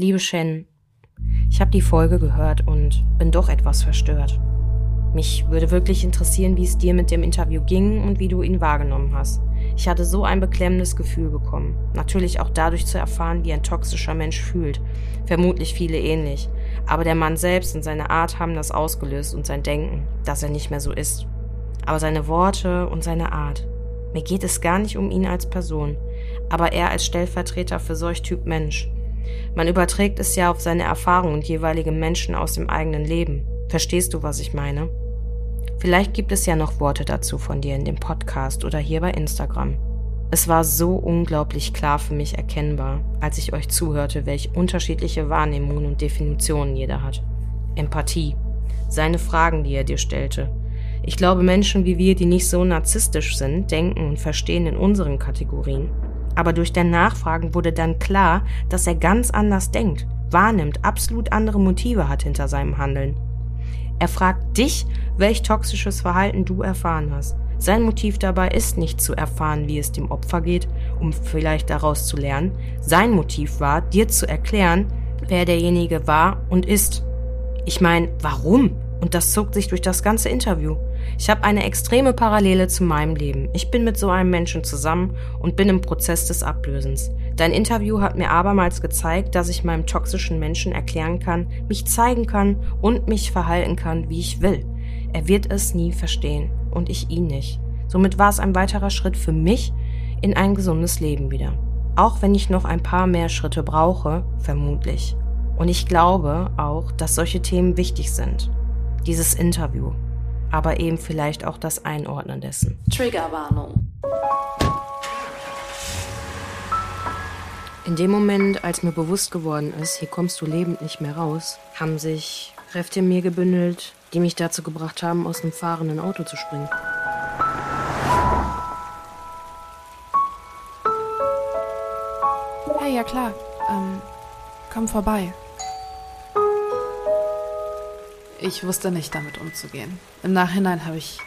Liebe Shen, ich habe die Folge gehört und bin doch etwas verstört. Mich würde wirklich interessieren, wie es dir mit dem Interview ging und wie du ihn wahrgenommen hast. Ich hatte so ein beklemmendes Gefühl bekommen. Natürlich auch dadurch zu erfahren, wie ein toxischer Mensch fühlt. Vermutlich viele ähnlich. Aber der Mann selbst und seine Art haben das ausgelöst und sein Denken, dass er nicht mehr so ist. Aber seine Worte und seine Art. Mir geht es gar nicht um ihn als Person, aber er als Stellvertreter für solch Typ Mensch. Man überträgt es ja auf seine Erfahrungen und jeweilige Menschen aus dem eigenen Leben. Verstehst du, was ich meine? Vielleicht gibt es ja noch Worte dazu von dir in dem Podcast oder hier bei Instagram. Es war so unglaublich klar für mich erkennbar, als ich euch zuhörte, welche unterschiedliche Wahrnehmungen und Definitionen jeder hat. Empathie, seine Fragen, die er dir stellte. Ich glaube, Menschen wie wir, die nicht so narzisstisch sind, denken und verstehen in unseren Kategorien aber durch dein Nachfragen wurde dann klar, dass er ganz anders denkt, wahrnimmt, absolut andere Motive hat hinter seinem Handeln. Er fragt dich, welch toxisches Verhalten du erfahren hast. Sein Motiv dabei ist nicht zu erfahren, wie es dem Opfer geht, um vielleicht daraus zu lernen. Sein Motiv war, dir zu erklären, wer derjenige war und ist. Ich meine, warum? Und das zog sich durch das ganze Interview. Ich habe eine extreme Parallele zu meinem Leben. Ich bin mit so einem Menschen zusammen und bin im Prozess des Ablösens. Dein Interview hat mir abermals gezeigt, dass ich meinem toxischen Menschen erklären kann, mich zeigen kann und mich verhalten kann, wie ich will. Er wird es nie verstehen und ich ihn nicht. Somit war es ein weiterer Schritt für mich in ein gesundes Leben wieder. Auch wenn ich noch ein paar mehr Schritte brauche, vermutlich. Und ich glaube auch, dass solche Themen wichtig sind dieses Interview, aber eben vielleicht auch das Einordnen dessen. Triggerwarnung. In dem Moment, als mir bewusst geworden ist, hier kommst du lebend nicht mehr raus, haben sich Kräfte in mir gebündelt, die mich dazu gebracht haben, aus einem fahrenden Auto zu springen. Hey, ja klar. Ähm, komm vorbei. Ich wusste nicht damit umzugehen. Im Nachhinein habe ich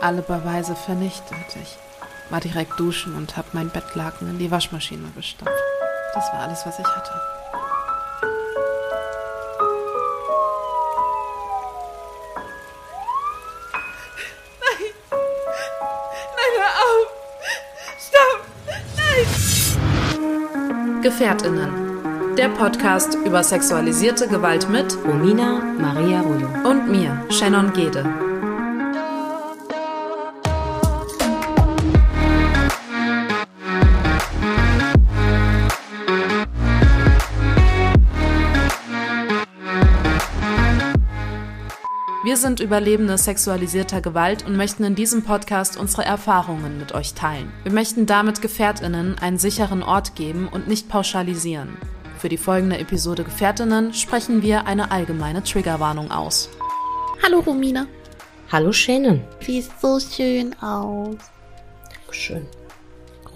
alle Beweise vernichtet. Ich war direkt duschen und habe mein Bettlaken in die Waschmaschine gestopft. Das war alles, was ich hatte. Nein! Nein, hör auf! Stopp! Nein! Gefährtinnen der Podcast über sexualisierte Gewalt mit Romina Maria Rollo und mir, Shannon Gede. Wir sind Überlebende sexualisierter Gewalt und möchten in diesem Podcast unsere Erfahrungen mit euch teilen. Wir möchten damit Gefährtinnen einen sicheren Ort geben und nicht pauschalisieren. Für die folgende Episode Gefährtinnen sprechen wir eine allgemeine Triggerwarnung aus. Hallo Romina. Hallo Shannon. Siehst so schön aus. Schön.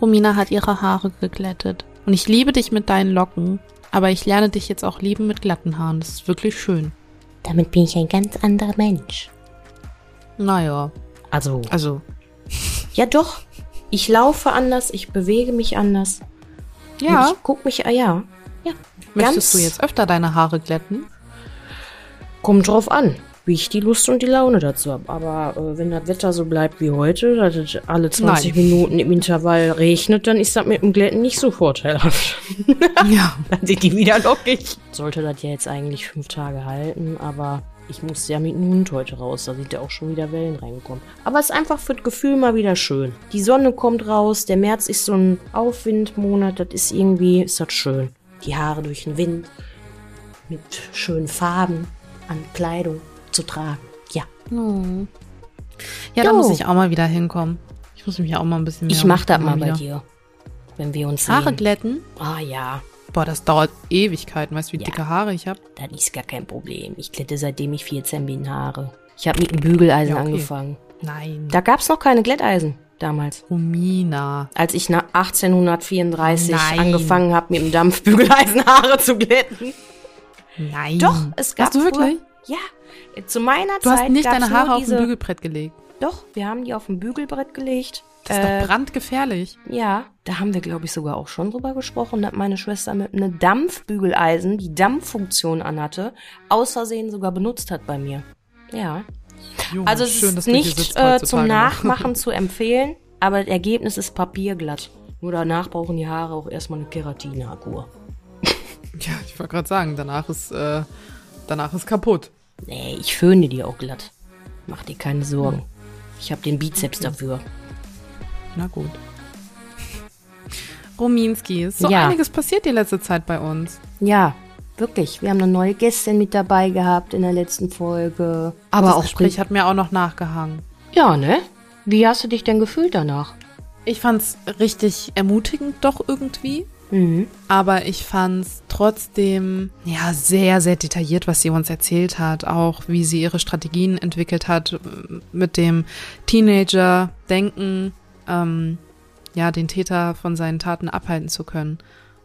Romina hat ihre Haare geglättet. Und ich liebe dich mit deinen Locken, aber ich lerne dich jetzt auch lieben mit glatten Haaren. Das ist wirklich schön. Damit bin ich ein ganz anderer Mensch. Naja. Also. Also. Ja, doch. Ich laufe anders, ich bewege mich anders. Ja. Und ich guck mich, ah ja. Ja. Möchtest du jetzt öfter deine Haare glätten? Kommt drauf an, wie ich die Lust und die Laune dazu habe. Aber äh, wenn das Wetter so bleibt wie heute, dass es alle 20 Nein. Minuten im Intervall regnet, dann ist das mit dem Glätten nicht so vorteilhaft. Ja. dann sind die wieder lockig. Sollte das ja jetzt eigentlich fünf Tage halten, aber ich musste ja mit dem Hund heute raus. Da sind ja auch schon wieder Wellen reingekommen. Aber es ist einfach für das Gefühl mal wieder schön. Die Sonne kommt raus, der März ist so ein Aufwindmonat, das ist irgendwie, ist das schön. Die Haare durch den Wind mit schönen Farben an Kleidung zu tragen. Ja. Ja, da muss ich auch mal wieder hinkommen. Ich muss mich auch mal ein bisschen mehr Ich mach das mal bei wieder. dir. Wenn wir uns Haare sehen. glätten? Ah ja, Boah, das dauert Ewigkeiten. Weißt du, wie Ja. dicke Haare ich habe? das ist gar kein Problem. Ich glätte seitdem ich 14 bin Haare. Ich habe mit dem Bügeleisen Ja, okay. angefangen. Nein. Da gab's noch keine Glätteisen damals. Romina. Als ich nach 1834 Nein. angefangen habe, mit dem Dampfbügeleisen Haare zu glätten. Nein. Doch, es gab Hast du wirklich? Früher, ja, zu meiner Du Zeit hast nicht deine Haare auf ein Bügelbrett gelegt. Doch, wir haben die auf ein Bügelbrett gelegt. Das ist Äh, doch brandgefährlich. Ja, da haben wir, glaube ich, sogar auch schon drüber gesprochen, dass meine Schwester mit einem Dampfbügeleisen, die Dampffunktion anhatte, aus Versehen sogar benutzt hat bei mir. Ja. Junge, Also es schön, ist nicht äh, zum. Nachmachen zu empfehlen, aber das Ergebnis ist papierglatt. Nur danach brauchen die Haare auch erstmal eine Keratinakur. Ja, ich wollte gerade sagen, danach ist, äh, danach ist kaputt. Nee, ich föhne die auch glatt. Mach dir keine Sorgen. Ich habe den Bizeps dafür. Na gut. Rominski, ist so Ja. einiges passiert die letzte Zeit bei uns. Ja, wirklich. Wir haben eine neue Gästin mit dabei gehabt in der letzten Folge. Aber das auch Gespräch hat mir auch noch nachgehangen. Ja, ne? Wie hast du dich denn gefühlt danach? Ich fand's richtig ermutigend doch irgendwie. Mhm. Aber ich fand's trotzdem, ja, sehr, sehr detailliert, was sie uns erzählt hat. Auch wie sie ihre Strategien entwickelt hat äh, mit dem Teenager-Denken, ähm, ja, den Täter von seinen Taten abhalten zu können.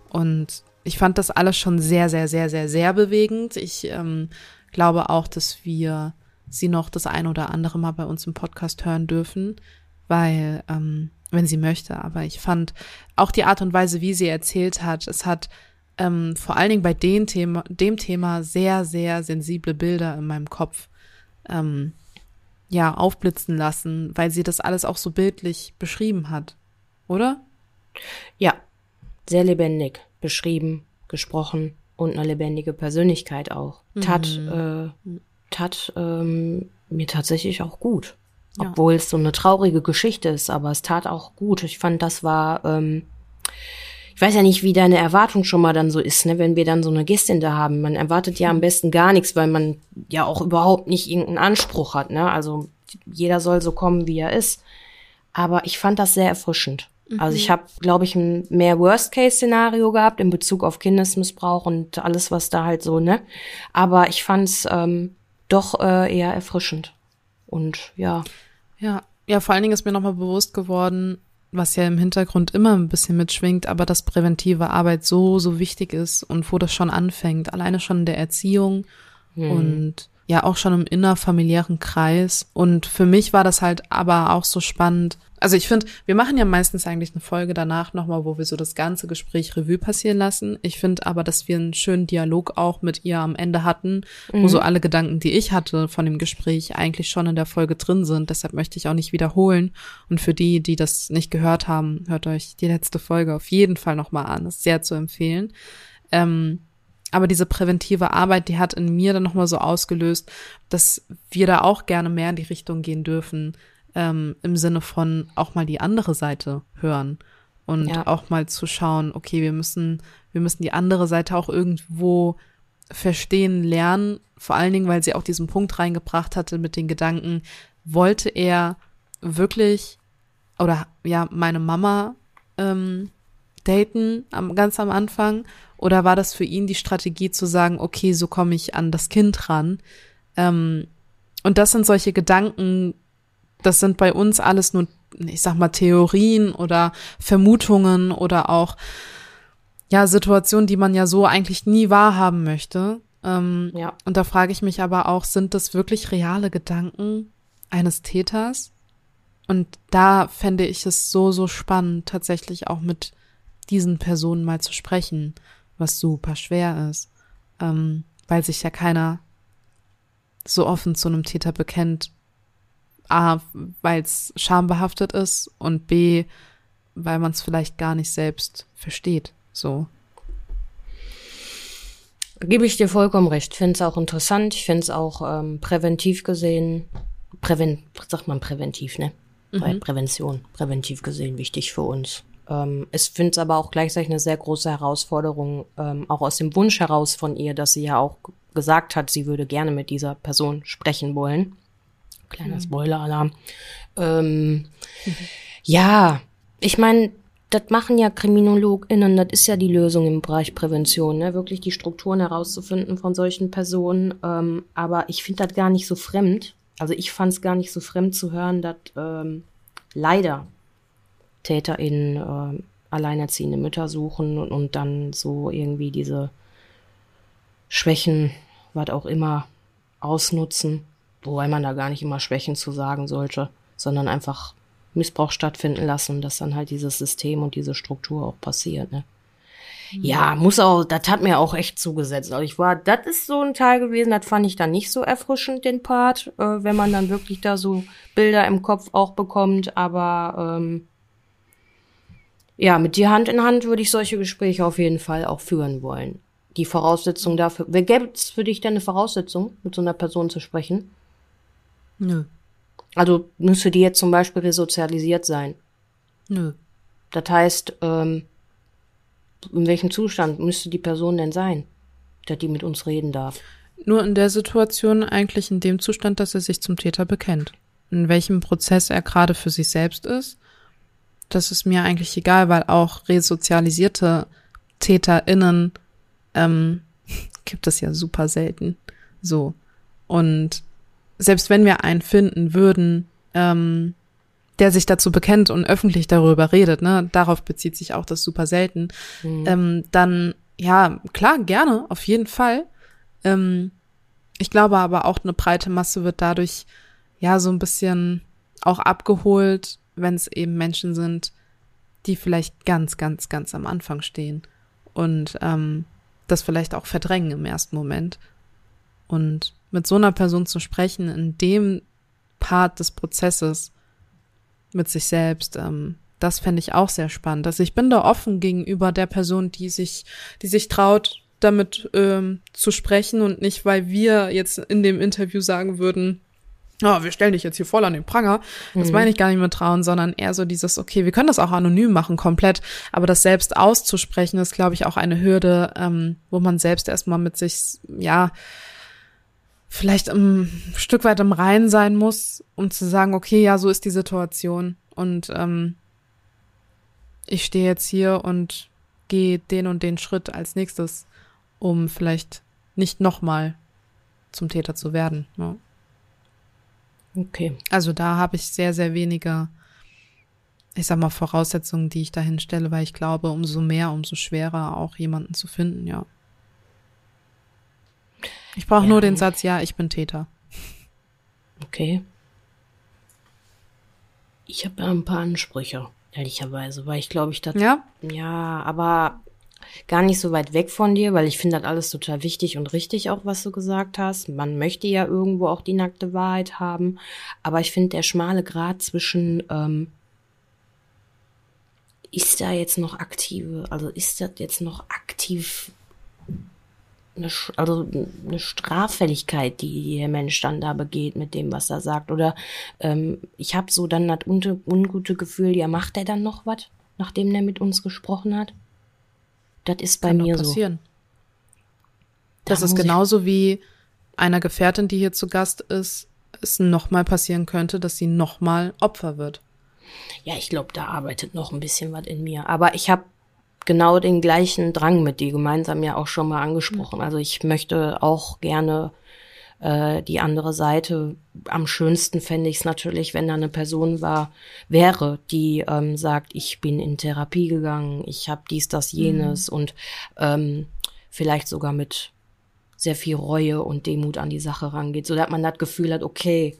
Und ich fand das alles schon sehr, sehr, sehr, sehr, sehr bewegend. Ich ähm, glaube auch, dass wir sie noch das ein oder andere Mal bei uns im Podcast hören dürfen, weil, ähm, wenn sie möchte. Aber ich fand auch die Art und Weise, wie sie erzählt hat, es hat ähm, vor allen Dingen bei dem Thema, dem Thema sehr, sehr sensible Bilder in meinem Kopf ähm, ja aufblitzen lassen, weil sie das alles auch so bildlich beschrieben hat, oder? Ja, sehr lebendig beschrieben, gesprochen und eine lebendige Persönlichkeit auch. Tat, äh, tat ähm, mir tatsächlich auch gut. Ja. Obwohl es so eine traurige Geschichte ist, aber es tat auch gut. Ich fand, das war, ähm, ich weiß ja nicht, wie deine Erwartung schon mal dann so ist, ne, wenn wir dann so eine Gästin da haben. Man erwartet ja am besten gar nichts, weil man ja auch überhaupt nicht irgendeinen Anspruch hat, ne? Also jeder soll so kommen, wie er ist. Aber ich fand das sehr erfrischend. Also ich habe, glaube ich, ein mehr Worst-Case-Szenario gehabt in Bezug auf Kindesmissbrauch und alles, was da halt so, ne? Aber ich fand es ähm, doch äh, eher erfrischend. Und ja, Ja, ja, vor allen Dingen ist mir nochmal bewusst geworden, was ja im Hintergrund immer ein bisschen mitschwingt, aber dass präventive Arbeit so, so wichtig ist und wo das schon anfängt. Alleine schon in der Erziehung und ja auch schon im innerfamiliären Kreis. Und für mich war das halt aber auch so spannend. Also ich finde, wir machen ja meistens eigentlich eine Folge danach nochmal, wo wir so das ganze Gespräch Revue passieren lassen. Ich finde aber, dass wir einen schönen Dialog auch mit ihr am Ende hatten, wo so alle Gedanken, die ich hatte von dem Gespräch, eigentlich schon in der Folge drin sind. Deshalb möchte ich auch nicht wiederholen. Und für die, die das nicht gehört haben, hört euch die letzte Folge auf jeden Fall nochmal an. Das ist sehr zu empfehlen. Ähm, aber diese präventive Arbeit, die hat in mir dann nochmal so ausgelöst, dass wir da auch gerne mehr in die Richtung gehen dürfen, ähm, im Sinne von auch mal die andere Seite hören und Ja. auch mal zu schauen, okay, wir müssen, wir müssen die andere Seite auch irgendwo verstehen, lernen, vor allen Dingen, weil sie auch diesen Punkt reingebracht hatte mit den Gedanken, wollte er wirklich oder ja, meine Mama ähm, daten am, ganz am Anfang? Oder war das für ihn die Strategie zu sagen, okay, so komme ich an das Kind ran? Ähm, und das sind solche Gedanken, das sind bei uns alles nur, ich sag mal, Theorien oder Vermutungen oder auch, ja, Situationen, die man ja so eigentlich nie wahrhaben möchte. Ähm, ja. und da frage ich mich aber auch, sind das wirklich reale Gedanken eines Täters? Und da fände ich es so, so spannend, tatsächlich auch mit diesen Personen mal zu sprechen, was super schwer ist, ähm, weil sich ja keiner so offen zu einem Täter bekennt. A, weil es schambehaftet ist und B, weil man es vielleicht gar nicht selbst versteht. So. Gebe ich dir vollkommen recht. Finde es auch interessant. Ich finde es auch ähm, präventiv gesehen, präven, sagt man präventiv, ne? Prä Prävention, präventiv gesehen wichtig für uns. Ähm, ich finde es aber auch gleichzeitig eine sehr große Herausforderung, ähm, auch aus dem Wunsch heraus von ihr, dass sie ja auch gesagt hat, sie würde gerne mit dieser Person sprechen wollen. Kleiner Spoiler-Alarm. Ähm, Ja, ich meine, das machen ja KriminologInnen, das ist ja die Lösung im Bereich Prävention, ne? wirklich die Strukturen herauszufinden von solchen Personen. Ähm, aber ich finde das gar nicht so fremd. Also ich fand es gar nicht so fremd zu hören, dass ähm, leider TäterInnen ähm, alleinerziehende Mütter suchen und, und dann so irgendwie diese Schwächen, was auch immer, ausnutzen. Wobei man da gar nicht immer Schwächen zu sagen sollte, sondern einfach Missbrauch stattfinden lassen, dass dann halt dieses System und diese Struktur auch passiert, ne? Ja, muss auch, das hat mir auch echt zugesetzt. Also ich war, das ist so ein Teil gewesen, das fand ich dann nicht so erfrischend, den Part, äh, wenn man dann wirklich da so Bilder im Kopf auch bekommt. Aber ähm, ja, mit dir Hand in Hand würde ich solche Gespräche auf jeden Fall auch führen wollen. Die Voraussetzung dafür. Wer gäbe es für dich denn eine Voraussetzung, mit so einer Person zu sprechen? Nö. Also müsste die jetzt zum Beispiel resozialisiert sein. Nö. Das heißt, ähm, in welchem Zustand müsste die Person denn sein, dass die mit uns reden darf? Nur in der Situation eigentlich in dem Zustand, dass er sich zum Täter bekennt. In welchem Prozess er gerade für sich selbst ist, das ist mir eigentlich egal, weil auch resozialisierte TäterInnen ähm, gibt es ja super selten. So. Und selbst wenn wir einen finden würden, ähm, der sich dazu bekennt und öffentlich darüber redet, ne, darauf bezieht sich auch das super selten, mhm. ähm, dann ja, klar, gerne, auf jeden Fall. Ähm, ich glaube aber auch eine breite Masse wird dadurch ja so ein bisschen auch abgeholt, wenn es eben Menschen sind, die vielleicht ganz, ganz, ganz am Anfang stehen und ähm, das vielleicht auch verdrängen im ersten Moment. Und mit so einer Person zu sprechen, in dem Part des Prozesses mit sich selbst, ähm, das fände ich auch sehr spannend. Also ich bin da offen gegenüber der Person, die sich, die sich traut, damit ähm, zu sprechen und nicht, weil wir jetzt in dem Interview sagen würden, oh, wir stellen dich jetzt hier voll an den Pranger. Das mhm. meine ich gar nicht mit trauen, sondern eher so dieses, okay, wir können das auch anonym machen, komplett, aber das selbst auszusprechen ist, glaube ich, auch eine Hürde, ähm, wo man selbst erstmal mit sich, ja, vielleicht ein Stück weit im Reinen sein muss, um zu sagen, okay, ja, so ist die Situation und ähm, ich stehe jetzt hier und gehe den und den Schritt als nächstes, um vielleicht nicht nochmal zum Täter zu werden. Ja. Okay. Also da habe ich sehr, sehr wenige, ich sag mal, Voraussetzungen, die ich dahin stelle, weil ich glaube, umso mehr, umso schwerer auch jemanden zu finden, ja. Ich brauche ja. nur den Satz, ja, ich bin Täter. Okay. Ich habe ja ein paar Ansprüche, ehrlicherweise, weil ich glaube, ich das. Ja? Ja, aber gar nicht so weit weg von dir, weil ich finde das alles total wichtig und richtig auch, was du gesagt hast. Man möchte ja irgendwo auch die nackte Wahrheit haben, aber ich finde der schmale Grad zwischen ähm, ist da jetzt noch aktive, also ist das jetzt noch aktiv eine, also eine Straffälligkeit, die der Mensch dann da begeht mit dem, was er sagt. Oder ähm, ich habe so dann das ungute Gefühl, ja, macht er dann noch was, nachdem der mit uns gesprochen hat? Das ist bei Kann mir passieren. so. Das da ist genauso wie einer Gefährtin, die hier zu Gast ist, es nochmal passieren könnte, dass sie nochmal Opfer wird. Ja, ich glaube, da arbeitet noch ein bisschen was in mir. Aber ich habe genau den gleichen Drang mit dir gemeinsam ja auch schon mal angesprochen. Also ich möchte auch gerne äh, die andere Seite. Am schönsten fände ich es natürlich, wenn da eine Person war, wäre, die ähm, sagt, ich bin in Therapie gegangen, ich habe dies, das, jenes mhm. und ähm, vielleicht sogar mit sehr viel Reue und Demut an die Sache rangeht, so dass man das Gefühl hat, okay,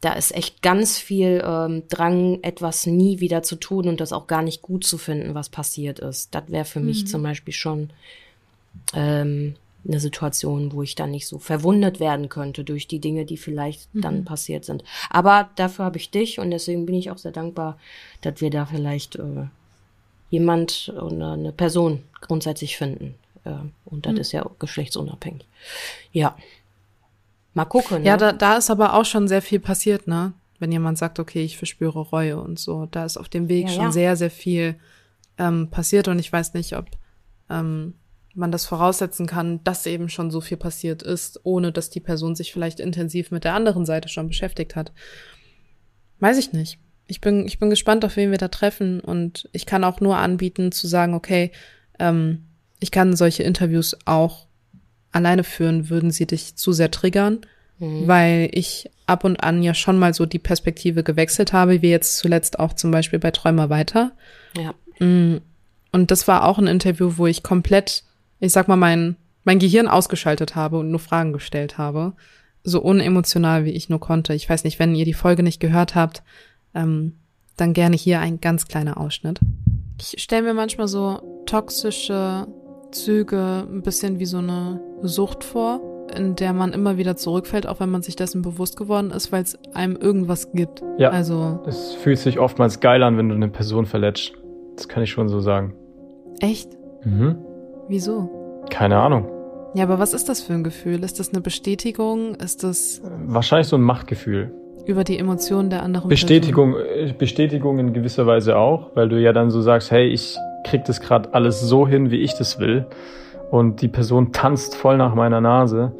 da ist echt ganz viel ähm, Drang, etwas nie wieder zu tun und das auch gar nicht gut zu finden, was passiert ist. Das wäre für mhm. mich zum Beispiel schon ähm, eine Situation, wo ich dann nicht so verwundet werden könnte durch die Dinge, die vielleicht mhm. dann passiert sind. Aber dafür habe ich dich und deswegen bin ich auch sehr dankbar, dass wir da vielleicht äh, jemand oder eine Person grundsätzlich finden. Äh, und das mhm. ist ja geschlechtsunabhängig. Ja. Mal gucken. Ne? Ja, da, da ist aber auch schon sehr viel passiert, ne? Wenn jemand sagt, okay, ich verspüre Reue und so. Da ist auf dem Weg ja, schon ja. sehr, sehr viel ähm, passiert und ich weiß nicht, ob ähm, man das voraussetzen kann, dass eben schon so viel passiert ist, ohne dass die Person sich vielleicht intensiv mit der anderen Seite schon beschäftigt hat. Weiß ich nicht. Ich bin, ich bin gespannt, auf wen wir da treffen und ich kann auch nur anbieten zu sagen, okay, ähm, ich kann solche Interviews auch alleine führen, würden sie dich zu sehr triggern, mhm. weil ich ab und an ja schon mal so die Perspektive gewechselt habe, wie jetzt zuletzt auch zum Beispiel bei Träumer weiter. Ja. Mm. Und das war auch ein Interview, wo ich komplett, ich sag mal, mein, mein Gehirn ausgeschaltet habe und nur Fragen gestellt habe. So unemotional, wie ich nur konnte. Ich weiß nicht, wenn ihr die Folge nicht gehört habt, ähm, dann gerne hier ein ganz kleiner Ausschnitt. Ich stelle mir manchmal so toxische Züge ein bisschen wie so eine Sucht vor, in der man immer wieder zurückfällt, auch wenn man sich dessen bewusst geworden ist, weil es einem irgendwas gibt. Ja. Also Es fühlt sich oftmals geil an, wenn du eine Person verletzt. Das kann ich schon so sagen. echt? Mhm. Wieso? Keine Ahnung. Ja, aber was ist das für ein Gefühl? Ist das eine Bestätigung? Ist das Wahrscheinlich so ein Machtgefühl. über die Emotionen der anderen Bestätigung, äh, Bestätigung in gewisser Weise auch, weil du ja dann so sagst, hey, ich krieg das gerade alles so hin, wie ich das will. Und die Person tanzt voll nach meiner Nase.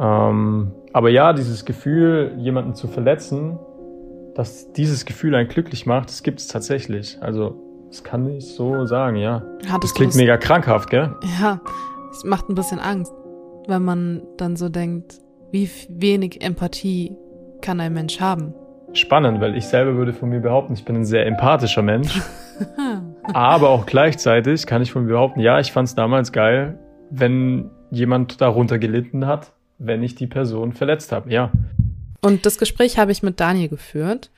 Ähm, aber ja, dieses Gefühl, jemanden zu verletzen, dass dieses Gefühl einen glücklich macht, das gibt es tatsächlich. Also, das kann ich so sagen, ja. Person? Das klingt mega krankhaft, gell? Ja, es macht ein bisschen Angst, wenn man dann so denkt, wie wenig Empathie kann ein Mensch haben. Spannend, weil ich selber würde von mir behaupten, ich bin ein sehr empathischer Mensch. Aber auch gleichzeitig kann ich von mir behaupten, ja, ich fand es damals geil, wenn jemand darunter gelitten hat, wenn ich die Person verletzt habe. Ja. Und das Gespräch habe ich mit Daniel geführt.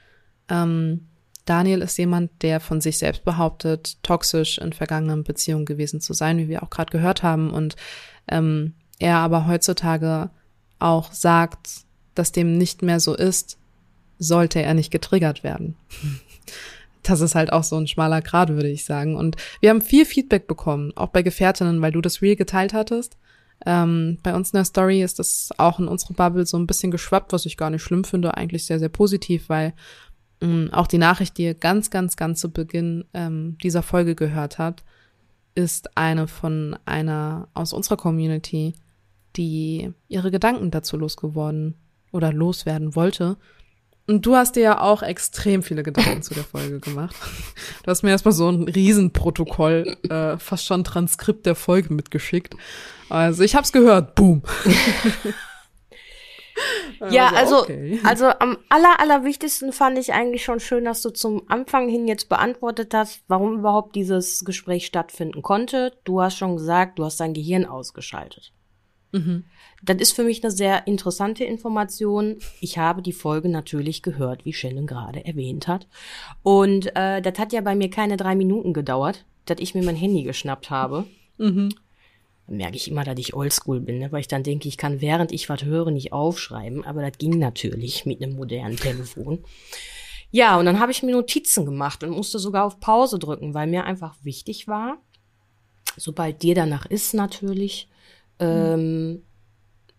Ähm, Daniel ist jemand, der von sich selbst behauptet, toxisch in vergangenen Beziehungen gewesen zu sein, wie wir auch gerade gehört haben. Und ähm, er aber heutzutage auch sagt, dass dem nicht mehr so ist, sollte er nicht getriggert werden. Das ist halt auch so ein schmaler Grad, würde ich sagen. Und wir haben viel Feedback bekommen, auch bei Gefährtinnen, weil du das Reel geteilt hattest. Ähm, bei uns in der Story ist das auch in unsere Bubble so ein bisschen geschwappt, was ich gar nicht schlimm finde, eigentlich sehr, sehr positiv, weil auch die Nachricht, die ihr ganz, ganz, ganz zu Beginn ähm, dieser Folge gehört habt, ist eine von einer aus unserer Community, die ihre Gedanken dazu losgeworden oder loswerden wollte. Und du hast dir ja auch extrem viele Gedanken zu der Folge gemacht. Du hast mir erstmal so ein Riesenprotokoll, äh, fast schon Transkript der Folge mitgeschickt. Also ich hab's gehört, boom. Ja, also, okay. also am aller, allerwichtigsten fand ich eigentlich schon schön, dass du zum Anfang hin jetzt beantwortet hast, warum überhaupt dieses Gespräch stattfinden konnte. Du hast schon gesagt, du hast dein Gehirn ausgeschaltet. Mhm. Das ist für mich eine sehr interessante Information. Ich habe die Folge natürlich gehört, wie Shannon gerade erwähnt hat. Und äh, das hat ja bei mir keine drei Minuten gedauert, dass ich mir mein Handy geschnappt habe. Mhm. Merke ich immer, dass ich oldschool bin, ne? weil ich dann denke, ich kann während ich was höre nicht aufschreiben, aber das ging natürlich mit einem modernen Telefon. Ja, und dann habe ich mir Notizen gemacht und musste sogar auf Pause drücken, weil mir einfach wichtig war, sobald dir danach ist natürlich, ähm,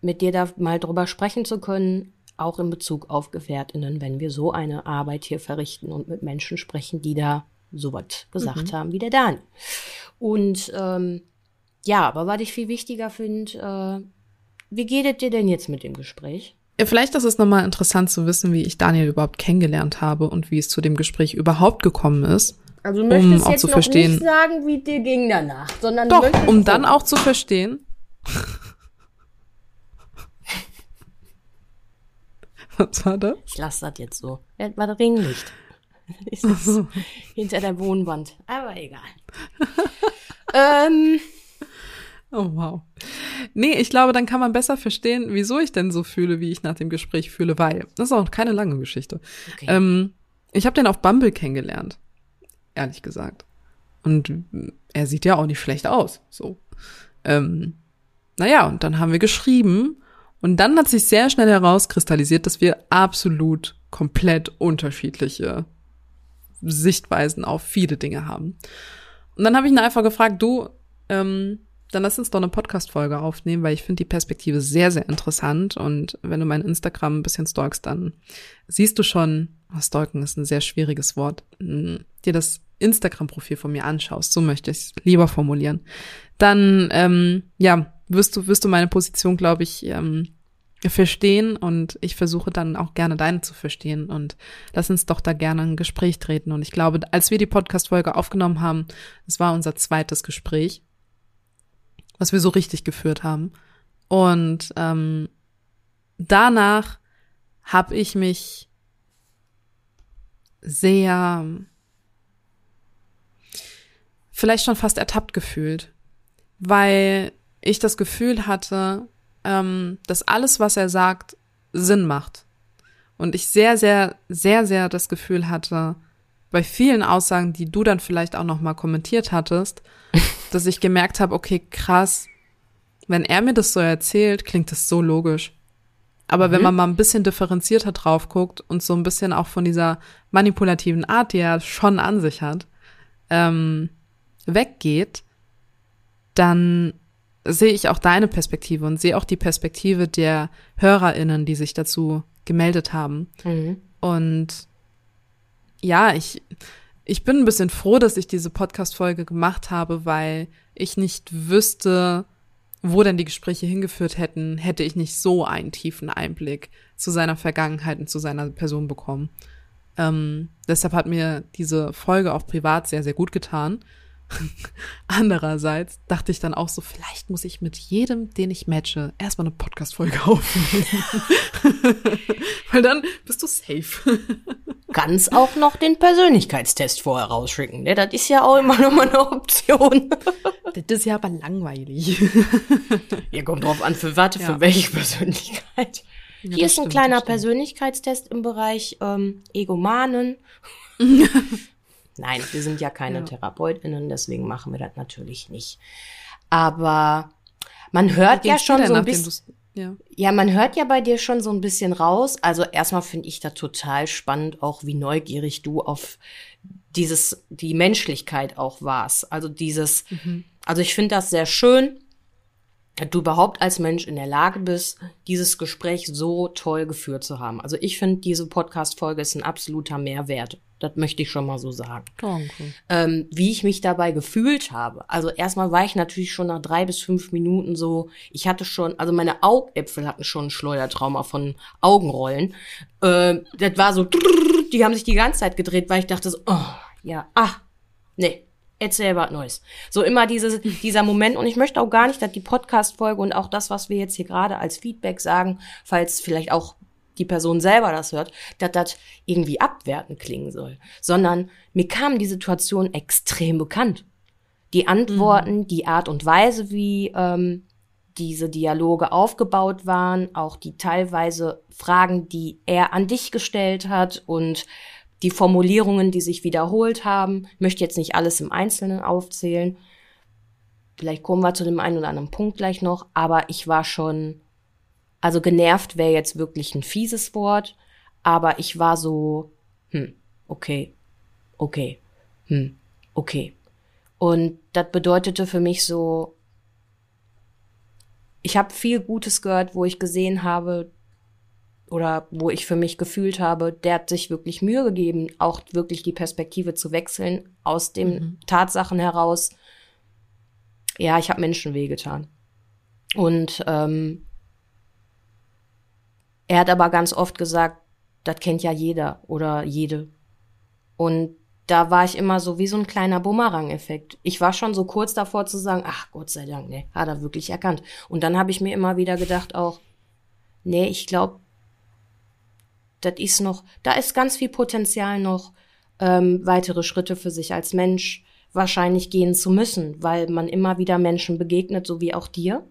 mit dir da mal drüber sprechen zu können, auch in Bezug auf Gefährtinnen, wenn wir so eine Arbeit hier verrichten und mit Menschen sprechen, die da sowas gesagt haben wie der Daniel. Und ähm, ja, aber was ich viel wichtiger finde, äh, wie geht es dir denn jetzt mit dem Gespräch? Ja, vielleicht ist es nochmal interessant zu wissen, wie ich Daniel überhaupt kennengelernt habe und wie es zu dem Gespräch überhaupt gekommen ist. Also du Um möchtest auch jetzt zu noch verstehen- nicht sagen, wie es dir ging danach, sondern Doch, um dann auch zu verstehen. Was war das? Ich lasse das jetzt so. Das war das Ringlicht. Ist das hinter der Wohnwand. Aber egal. ähm, Oh, wow. Nee, ich glaube, dann kann man besser verstehen, wieso ich denn so fühle, wie ich nach dem Gespräch fühle, weil das ist auch keine lange Geschichte. okay. Ähm, ich habe den auf Bumble kennengelernt, ehrlich gesagt. Und er sieht ja auch nicht schlecht aus. So. Ähm, naja, und dann haben wir geschrieben und dann hat sich sehr schnell herauskristallisiert, dass wir absolut komplett unterschiedliche Sichtweisen auf viele Dinge haben. Und dann habe ich ihn einfach gefragt, du, ähm, dann lass uns doch eine Podcast-Folge aufnehmen, weil ich finde die Perspektive sehr, sehr interessant. Und wenn du mein Instagram ein bisschen stalkst, dann siehst du schon, oh, stalken ist ein sehr schwieriges Wort, mm, dir das Instagram-Profil von mir anschaust, so möchte ich es lieber formulieren, dann, ähm, ja, wirst du, wirst du meine Position, glaube ich, ähm, verstehen. Und ich versuche dann auch gerne deine zu verstehen. Und lass uns doch da gerne ein Gespräch treten. Und ich glaube, als wir die Podcast-Folge aufgenommen haben, es war unser zweites Gespräch, was wir so richtig geführt haben. Und ähm, danach habe ich mich sehr vielleicht schon fast ertappt gefühlt, weil ich das Gefühl hatte, ähm, dass alles, was er sagt, Sinn macht. Und ich sehr, sehr, sehr, sehr das Gefühl hatte, bei vielen Aussagen, die du dann vielleicht auch nochmal kommentiert hattest, dass ich gemerkt habe, okay, krass, wenn er mir das so erzählt, klingt das so logisch. Aber mhm. wenn man mal ein bisschen differenzierter drauf guckt und so ein bisschen auch von dieser manipulativen Art, die er schon an sich hat, ähm, weggeht, dann sehe ich auch deine Perspektive und sehe auch die Perspektive der HörerInnen, die sich dazu gemeldet haben. Mhm. Und ja, ich, ich bin ein bisschen froh, dass ich diese Podcast-Folge gemacht habe, weil ich nicht wüsste, wo denn die Gespräche hingeführt hätten, hätte ich nicht so einen tiefen Einblick zu seiner Vergangenheit und zu seiner Person bekommen. Ähm, deshalb hat mir diese Folge auch privat sehr, sehr gut getan. Andererseits dachte ich dann auch so, vielleicht muss ich mit jedem, den ich matche, erstmal eine Podcast-Folge aufnehmen. Weil dann bist du safe. Ganz auch noch den Persönlichkeitstest vorher rausschicken. Ne? Das ist ja auch immer noch mal eine Option. das ist ja aber langweilig. ja, kommt drauf an, für warte, ja. für welche Persönlichkeit. Ja, Hier ist ein kleiner Persönlichkeitstest im Bereich ähm, Egomanen. Nein, wir sind ja keine ja. TherapeutInnen, deswegen machen wir das natürlich nicht. Aber man hört ja schon so ein bisschen. Ja. ja, man hört ja bei dir schon so ein bisschen raus. Also erstmal finde ich da total spannend, auch wie neugierig du auf dieses, die Menschlichkeit auch warst. Also dieses, mhm. also ich finde das sehr schön, du überhaupt als Mensch in der Lage bist, dieses Gespräch so toll geführt zu haben. Also ich finde, diese Podcast-Folge ist ein absoluter Mehrwert. Das möchte ich schon mal so sagen. Danke. Ähm, wie ich mich dabei gefühlt habe. Also erstmal war ich natürlich schon nach drei bis fünf Minuten so, ich hatte schon, also meine Augäpfel hatten schon ein Schleudertrauma von Augenrollen. Äh, das war so, die haben sich die ganze Zeit gedreht, weil ich dachte so, oh, ja, ah, nee, erzähl was Neues. So immer dieses, dieser Moment. Und ich möchte auch gar nicht, dass die Podcast-Folge und auch das, was wir jetzt hier gerade als Feedback sagen, falls vielleicht auch die Person selber das hört, dass das irgendwie abwertend klingen soll, sondern mir kam die Situation extrem bekannt. Die Antworten, mhm. die Art und Weise, wie ähm, diese Dialoge aufgebaut waren, auch die teilweise Fragen, die er an dich gestellt hat und die Formulierungen, die sich wiederholt haben. Ich möchte jetzt nicht alles im Einzelnen aufzählen. Vielleicht kommen wir zu dem einen oder anderen Punkt gleich noch, aber ich war schon also genervt wäre jetzt wirklich ein fieses Wort, aber ich war so, hm, okay, okay, hm, okay. Und das bedeutete für mich so, ich habe viel Gutes gehört, wo ich gesehen habe oder wo ich für mich gefühlt habe, der hat sich wirklich Mühe gegeben, auch wirklich die Perspektive zu wechseln aus den mhm. Tatsachen heraus. Ja, ich habe Menschen wehgetan. Und ähm, er hat aber ganz oft gesagt, das kennt ja jeder oder jede. Und da war ich immer so wie so ein kleiner Bumerang-Effekt. Ich war schon so kurz davor zu sagen, ach Gott sei Dank, ne, hat er wirklich erkannt. Und dann habe ich mir immer wieder gedacht auch, nee, ich glaube, das ist noch, da ist ganz viel Potenzial noch, ähm, weitere Schritte für sich als Mensch wahrscheinlich gehen zu müssen, weil man immer wieder Menschen begegnet, so wie auch dir.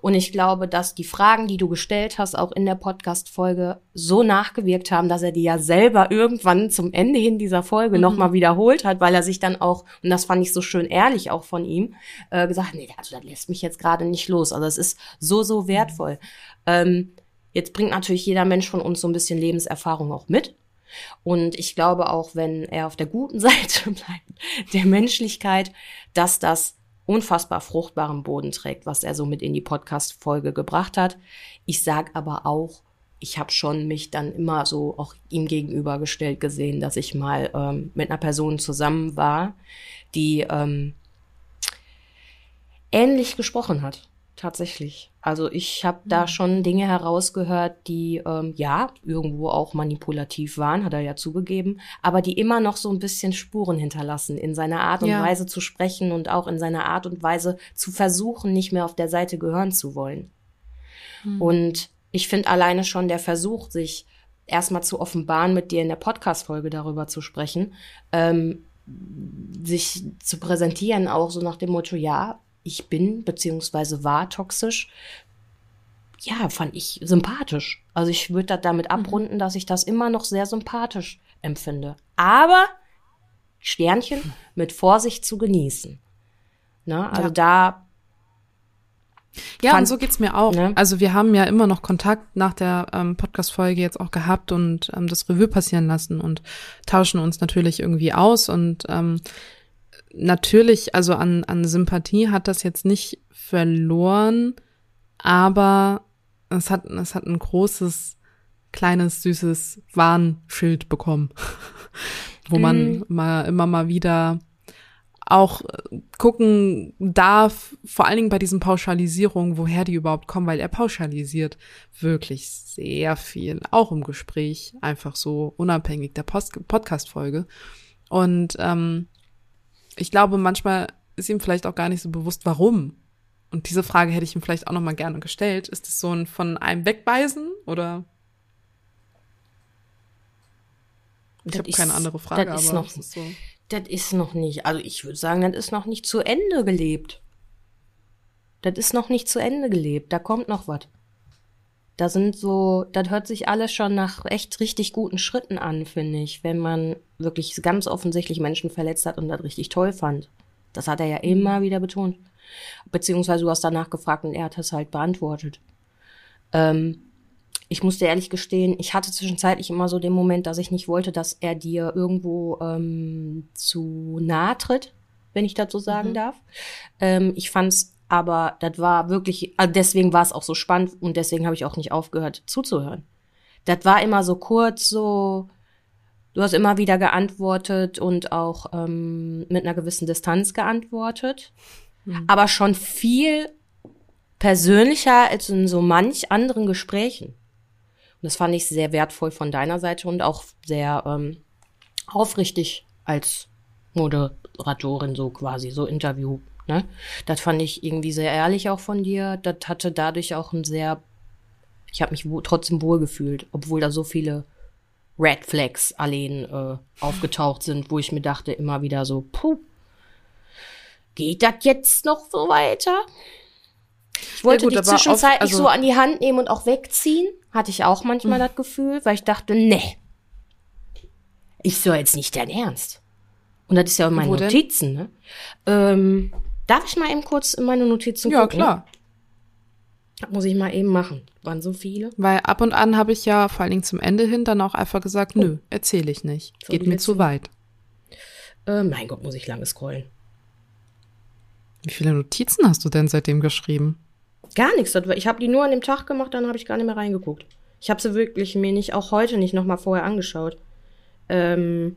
Und ich glaube, dass die Fragen, die du gestellt hast, auch in der Podcast-Folge so nachgewirkt haben, dass er die ja selber irgendwann zum Ende hin dieser Folge mhm. nochmal wiederholt hat, weil er sich dann auch, und das fand ich so schön ehrlich auch von ihm, äh, gesagt, nee, also das lässt mich jetzt gerade nicht los. Also es ist so, so wertvoll. Ähm, jetzt bringt natürlich jeder Mensch von uns so ein bisschen Lebenserfahrung auch mit. Und ich glaube auch, wenn er auf der guten Seite bleibt, der Menschlichkeit, dass das unfassbar fruchtbaren Boden trägt, was er so mit in die Podcast-Folge gebracht hat. Ich sag aber auch, ich habe schon mich dann immer so auch ihm gegenübergestellt gesehen, dass ich mal ähm, mit einer Person zusammen war, die ähm, ähnlich gesprochen hat tatsächlich. Also ich habe da mhm. schon Dinge herausgehört, die ähm, ja irgendwo auch manipulativ waren, hat er ja zugegeben, aber die immer noch so ein bisschen Spuren hinterlassen in seiner Art und ja. Weise zu sprechen und auch in seiner Art und Weise zu versuchen, nicht mehr auf der Seite gehören zu wollen. Mhm. Und ich finde alleine schon der Versuch, sich erstmal zu offenbaren, mit dir in der Podcast-Folge darüber zu sprechen, ähm, sich zu präsentieren, auch so nach dem Motto, ja, ich bin beziehungsweise war toxisch. ja, fand ich sympathisch. Also ich würde das damit Mhm. abrunden, dass ich das immer noch sehr sympathisch empfinde. Aber Sternchen mit Vorsicht zu genießen. Ne? Also Ja. da Ja, Fand- und so geht's mir auch. Ne? Also wir haben ja immer noch Kontakt nach der ähm, Podcast-Folge jetzt auch gehabt und ähm, das Revue passieren lassen und tauschen uns natürlich irgendwie aus und ähm, natürlich, also an, an Sympathie hat das jetzt nicht verloren, aber es hat, es hat ein großes, kleines, süßes Warnschild bekommen, wo man Mhm. mal immer mal wieder auch äh, gucken darf, vor allen Dingen bei diesen Pauschalisierungen, woher die überhaupt kommen, weil er pauschalisiert wirklich sehr viel, auch im Gespräch, einfach so unabhängig der Post Podcast-Folge. Und ähm, ich glaube, manchmal ist ihm vielleicht auch gar nicht so bewusst, warum. Und diese Frage hätte ich ihm vielleicht auch noch mal gerne gestellt. Ist es so ein von einem Wegweisen oder? Ich habe keine andere Frage, das ist noch- ist so. Das ist noch nicht, also ich würde sagen, das ist noch nicht zu Ende gelebt. Das ist noch nicht zu Ende gelebt. Da kommt noch was. Da sind so, das hört sich alles schon nach echt richtig guten Schritten an, finde ich, wenn man wirklich ganz offensichtlich Menschen verletzt hat und das richtig toll fand. Das hat er ja immer wieder betont. Beziehungsweise du hast danach gefragt und er hat es halt beantwortet. Ähm, ich muss dir ehrlich gestehen, ich hatte zwischenzeitlich immer so den Moment, dass ich nicht wollte, dass er dir irgendwo ähm, zu nahe tritt, wenn ich das so sagen darf. Ähm, ich fand's aber, das war wirklich, also deswegen war es auch so spannend und deswegen habe ich auch nicht aufgehört zuzuhören. Das war immer so kurz, so, du hast immer wieder geantwortet und auch ähm, mit einer gewissen Distanz geantwortet, aber schon viel persönlicher als in so manch anderen Gesprächen. Und das fand ich sehr wertvoll von deiner Seite und auch sehr ähm, aufrichtig als Moderatorin, so quasi, so Interview. Ne? Das fand ich irgendwie sehr ehrlich auch von dir. Das hatte dadurch auch ein sehr, ich habe mich wo, trotzdem wohl gefühlt, obwohl da so viele Red Flags allein äh, aufgetaucht sind, wo ich mir dachte immer wieder so, puh, geht das jetzt noch so weiter? Ich wollte gut, auf- zwischenzeitlich also- so an die Hand nehmen und auch wegziehen. Hatte ich auch manchmal Mhm. das Gefühl, weil ich dachte, nee, ist doch jetzt nicht dein Ernst. Und das ist ja in meinen? Notizen, ne? Ähm, darf ich mal eben kurz in meine Notizen Ja, gucken? klar. Das muss ich mal eben machen. Waren so viele? Weil ab und an habe ich ja vor allen Dingen zum Ende hin dann auch einfach gesagt, nö, erzähle ich nicht. So, Geht mir zu weit. Äh, mein Gott, muss ich lange scrollen. Wie viele Notizen hast du denn seitdem geschrieben? Gar nichts. Ich habe die nur an dem Tag gemacht, dann habe ich gar nicht mehr reingeguckt. Ich habe sie wirklich mir nicht, auch heute nicht nochmal vorher angeschaut. Ähm,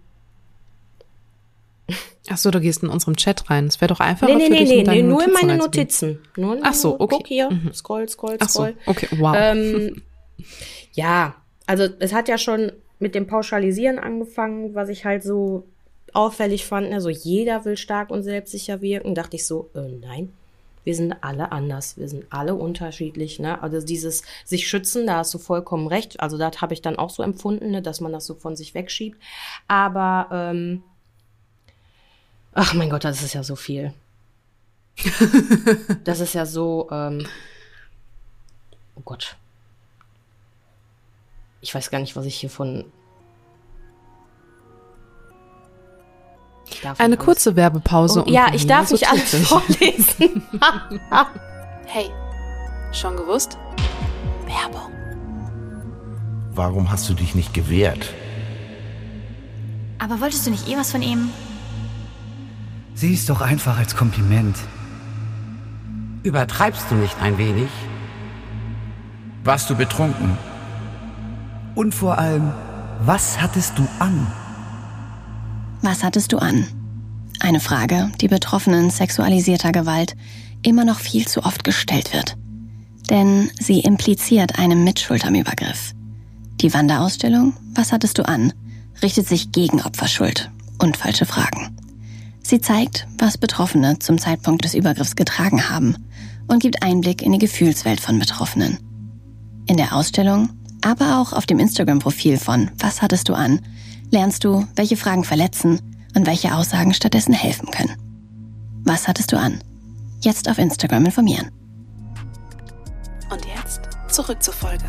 Ach so, du gehst in unserem Chat rein. Es wäre doch einfacher nee, nee, für nee, dich, nee, in deine nee, nur in meine. Notizen. Nur in Ach so, okay. Guck hier, Mhm. scroll, scroll, Ach so, scroll. okay, wow. Ähm, ja, also es hat ja schon mit dem Pauschalisieren angefangen, was ich halt so auffällig fand. Also jeder will stark und selbstsicher wirken. Dachte ich so, äh, nein, wir sind alle anders, wir sind alle unterschiedlich. Ne? Also dieses sich schützen, da hast du vollkommen recht. Also das habe ich dann auch so empfunden, ne, dass man das so von sich wegschiebt. Aber ähm, ach mein Gott, das ist ja so viel. das ist ja so. Ähm, oh Gott. Ich weiß gar nicht, was ich hier von. Ich darf Eine nicht alles- kurze Werbepause. Oh, ja, ich darf so nicht alles vorlesen. Hey, schon gewusst? Werbung. Warum hast du dich nicht gewehrt? Aber wolltest du nicht eh was von ihm? Sieh es doch einfach als Kompliment. Übertreibst du nicht ein wenig? Warst du betrunken? Und vor allem, was hattest du an? Was hattest du an? Eine Frage, die Betroffenen sexualisierter Gewalt immer noch viel zu oft gestellt wird. Denn sie impliziert eine Mitschuld am Übergriff. Die Wanderausstellung Was hattest du an? richtet sich gegen Opferschuld und falsche Fragen. Sie zeigt, was Betroffene zum Zeitpunkt des Übergriffs getragen haben und gibt Einblick in die Gefühlswelt von Betroffenen. In der Ausstellung, aber auch auf dem Instagram-Profil von Was hattest du an, lernst du, welche Fragen verletzen und welche Aussagen stattdessen helfen können. Was hattest du an? Jetzt auf Instagram informieren. Und jetzt zurück zur Folge.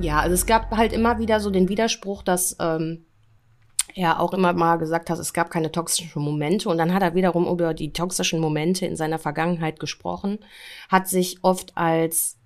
Ja, also es gab halt immer wieder so den Widerspruch, dass ähm, er auch immer mal gesagt hat, es gab keine toxischen Momente. Und dann hat er wiederum über die toxischen Momente in seiner Vergangenheit gesprochen, hat sich oft als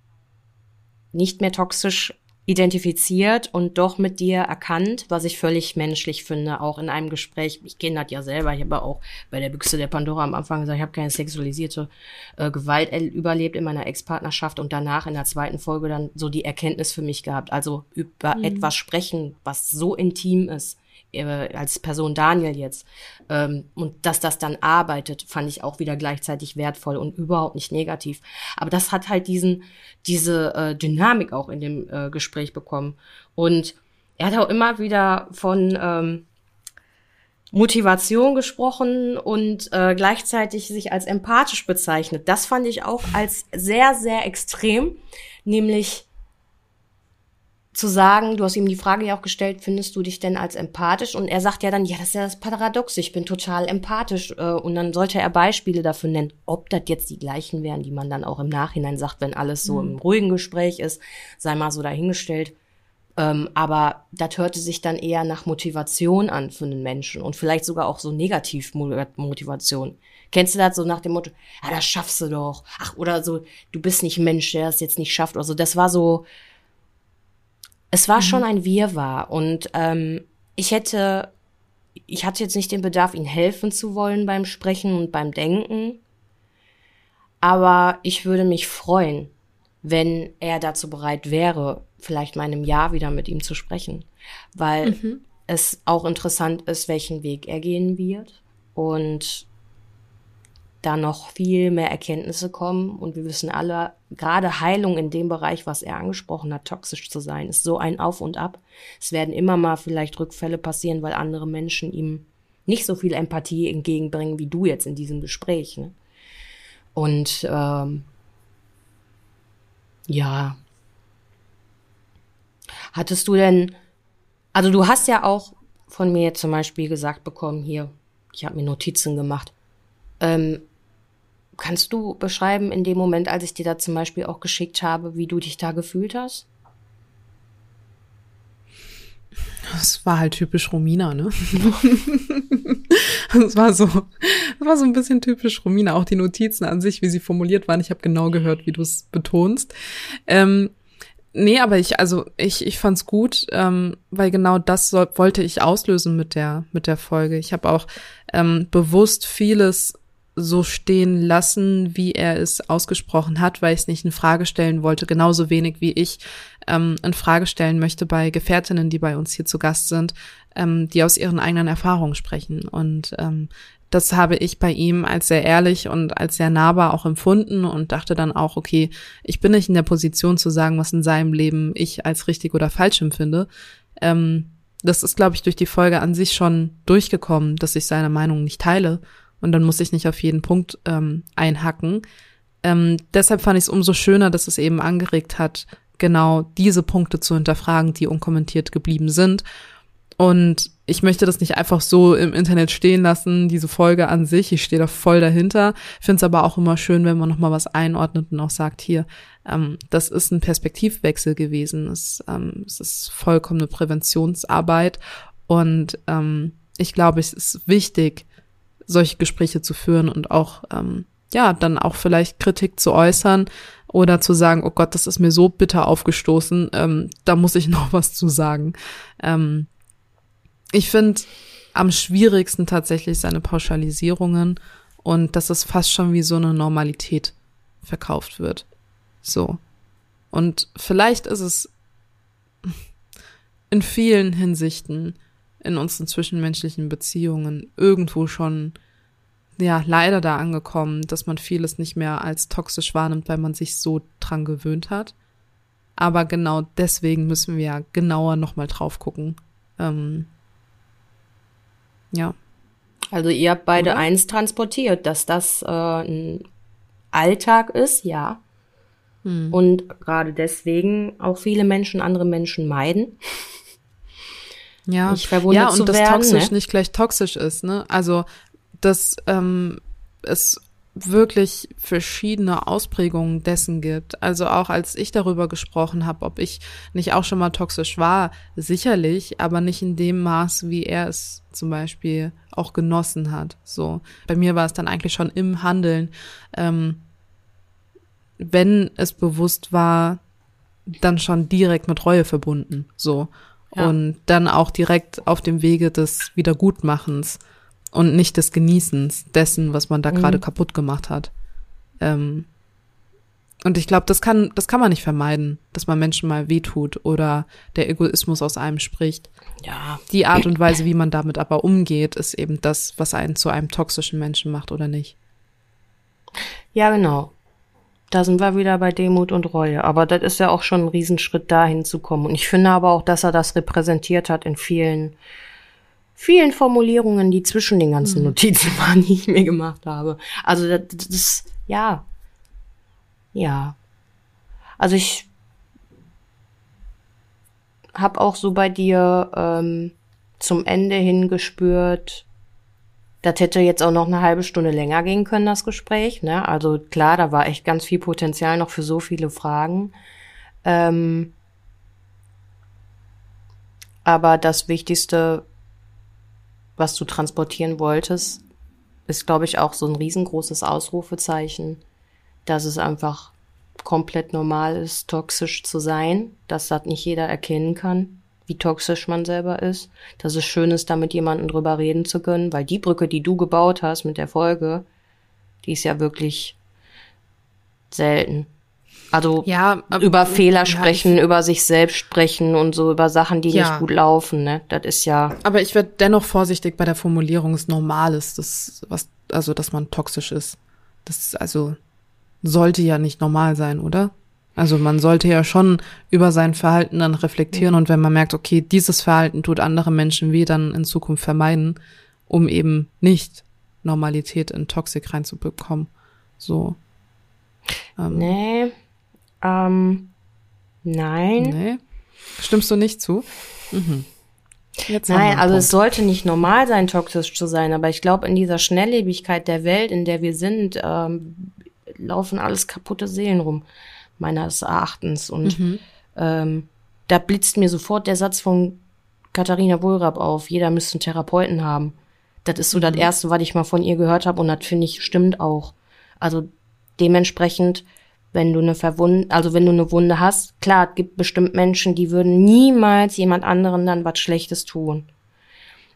nicht mehr toxisch identifiziert und doch mit dir erkannt, was ich völlig menschlich finde, auch in einem Gespräch. Ich kenne das ja selber, ich habe auch bei der Büchse der Pandora am Anfang gesagt, ich habe keine sexualisierte äh, Gewalt überlebt in meiner Ex-Partnerschaft und danach in der zweiten Folge dann so die Erkenntnis für mich gehabt. Also über mhm. etwas sprechen, was so intim ist, als Person Daniel jetzt. Ähm, und dass das dann arbeitet, fand ich auch wieder gleichzeitig wertvoll und überhaupt nicht negativ. Aber das hat halt diesen, diese äh, Dynamik auch in dem äh, Gespräch bekommen. Und er hat auch immer wieder von ähm, Motivation gesprochen und äh, gleichzeitig sich als empathisch bezeichnet. Das fand ich auch als sehr, sehr extrem, nämlich zu sagen, du hast ihm die Frage ja auch gestellt, findest du dich denn als empathisch? Und er sagt ja dann, ja, das ist ja das Paradox, ich bin total empathisch. Äh, und dann sollte er Beispiele dafür nennen, ob das jetzt die gleichen wären, die man dann auch im Nachhinein sagt, wenn alles so mhm. im ruhigen Gespräch ist, sei mal so dahingestellt. Ähm, aber das hörte sich dann eher nach Motivation an für einen Menschen und vielleicht sogar auch so Negativmotivation. Kennst du das so nach dem Motto, ja, das schaffst du doch. Ach, oder so, du bist nicht Mensch, der es jetzt nicht schafft. Also das war so, es war mhm. schon ein Wirrwarr und ähm, ich hätte, ich hatte jetzt nicht den Bedarf, ihm helfen zu wollen beim Sprechen und beim Denken, aber ich würde mich freuen, wenn er dazu bereit wäre, vielleicht mal in einem Jahr wieder mit ihm zu sprechen, weil mhm. es auch interessant ist, welchen Weg er gehen wird und da noch viel mehr Erkenntnisse kommen. Und wir wissen alle, gerade Heilung in dem Bereich, was er angesprochen hat, toxisch zu sein, ist so ein Auf und Ab. Es werden immer mal vielleicht Rückfälle passieren, weil andere Menschen ihm nicht so viel Empathie entgegenbringen wie du jetzt in diesem Gespräch. Ne? Und ähm, ja, hattest du denn, also du hast ja auch von mir zum Beispiel gesagt bekommen, hier, ich habe mir Notizen gemacht. Ähm, Kannst du beschreiben in dem Moment, als ich dir da zum Beispiel auch geschickt habe, wie du dich da gefühlt hast? Das war halt typisch Romina, ne? das war so, das war so ein bisschen typisch Romina. Auch die Notizen an sich, wie sie formuliert waren. Ich habe genau gehört, wie du es betonst. Ähm, nee, aber ich, also ich, ich fand's gut, ähm, weil genau das soll, wollte ich auslösen mit der, mit der Folge. Ich habe auch ähm, bewusst vieles so stehen lassen, wie er es ausgesprochen hat, weil ich es nicht in Frage stellen wollte, genauso wenig wie ich ähm, in Frage stellen möchte bei Gefährtinnen, die bei uns hier zu Gast sind, ähm, die aus ihren eigenen Erfahrungen sprechen. Und ähm, das habe ich bei ihm als sehr ehrlich und als sehr nahbar auch empfunden und dachte dann auch, okay, ich bin nicht in der Position zu sagen, was in seinem Leben ich als richtig oder falsch empfinde. Ähm, das ist, glaube ich, durch die Folge an sich schon durchgekommen, dass ich seine Meinung nicht teile und dann muss ich nicht auf jeden Punkt ähm, einhacken. Ähm, deshalb fand ich es umso schöner, dass es eben angeregt hat, genau diese Punkte zu hinterfragen, die unkommentiert geblieben sind. Und ich möchte das nicht einfach so im Internet stehen lassen, diese Folge an sich. Ich stehe da voll dahinter. Finde es aber auch immer schön, wenn man nochmal was einordnet und auch sagt, hier, ähm, das ist ein Perspektivwechsel gewesen. Es, ähm, es ist vollkommene Präventionsarbeit. Und ähm, ich glaube, es ist wichtig, solche Gespräche zu führen und auch, ähm, ja, dann auch vielleicht Kritik zu äußern oder zu sagen, oh Gott, das ist mir so bitter aufgestoßen, ähm, da muss ich noch was zu sagen. Ähm, ich finde am schwierigsten tatsächlich seine Pauschalisierungen und dass es fast schon wie so eine Normalität verkauft wird. So. Und vielleicht ist es in vielen Hinsichten in unseren zwischenmenschlichen Beziehungen irgendwo schon ja leider da angekommen, dass man vieles nicht mehr als toxisch wahrnimmt, weil man sich so dran gewöhnt hat. Aber genau deswegen müssen wir ja genauer nochmal drauf gucken. Ähm, ja. Also ihr habt beide Oder? eins transportiert, dass das äh, ein Alltag ist, ja. Hm. Und gerade deswegen auch viele Menschen andere Menschen meiden. Ja, nicht verwundert ja und das werden, toxisch ne? nicht gleich toxisch ist, ne? Also dass ähm, es wirklich verschiedene Ausprägungen dessen gibt. Also auch als ich darüber gesprochen habe, ob ich nicht auch schon mal toxisch war, sicherlich, aber nicht in dem Maß, wie er es zum Beispiel auch genossen hat. So, bei mir war es dann eigentlich schon im Handeln, ähm, wenn es bewusst war, dann schon direkt mit Reue verbunden. So ja. und dann auch direkt auf dem Wege des Wiedergutmachens und nicht des Genießens dessen, was man da mhm. gerade kaputt gemacht hat. Ähm, und ich glaube, das kann, das kann man nicht vermeiden, dass man Menschen mal wehtut oder der Egoismus aus einem spricht. Ja. Die Art und Weise, wie man damit aber umgeht, ist eben das, was einen zu einem toxischen Menschen macht oder nicht. Ja, genau. Da sind wir wieder bei Demut und Reue. Aber das ist ja auch schon ein Riesenschritt dahin zu kommen. Und ich finde aber auch, dass er das repräsentiert hat in vielen vielen Formulierungen, die zwischen den ganzen mhm. Notizen waren, die ich mir gemacht habe. Also das, das ja, ja. Also ich habe auch so bei dir ähm, zum Ende hin gespürt, das hätte jetzt auch noch eine halbe Stunde länger gehen können, das Gespräch. Ne? Also klar, da war echt ganz viel Potenzial noch für so viele Fragen. Ähm, aber das Wichtigste was du transportieren wolltest, ist, glaube ich, auch so ein riesengroßes Ausrufezeichen, dass es einfach komplett normal ist, toxisch zu sein, dass das nicht jeder erkennen kann, wie toxisch man selber ist, dass es schön ist, da mit jemandem drüber reden zu können, weil die Brücke, die du gebaut hast mit der Folge, die ist ja wirklich selten. Also ja, über Fehler sprechen, ja, über sich selbst sprechen und so über Sachen, die ja. nicht gut laufen, ne? Das ist ja. Aber ich werde dennoch vorsichtig bei der Formulierung es normal ist, das was also dass man toxisch ist. Das ist also sollte ja nicht normal sein, oder? Also man sollte ja schon über sein Verhalten dann reflektieren und wenn man merkt, okay, dieses Verhalten tut andere Menschen weh, dann in Zukunft vermeiden, um eben nicht Normalität in Toxik reinzubekommen. So. Ähm. Nee, ähm, nein. Nee. Stimmst du nicht zu? Mhm. Jetzt Nein, also es sollte nicht normal sein, toxisch zu sein, aber ich glaube, in dieser Schnelllebigkeit der Welt, in der wir sind, ähm, laufen alles kaputte Seelen rum, meines Erachtens. Und mhm. ähm, da blitzt mir sofort der Satz von Katharina Wohlrab auf, jeder müsste einen Therapeuten haben. Das ist so mhm. das Erste, was ich mal von ihr gehört habe und das finde ich stimmt auch. Also dementsprechend wenn du eine Verwund, also wenn du eine Wunde hast, klar, es gibt bestimmt Menschen, die würden niemals jemand anderen dann was Schlechtes tun.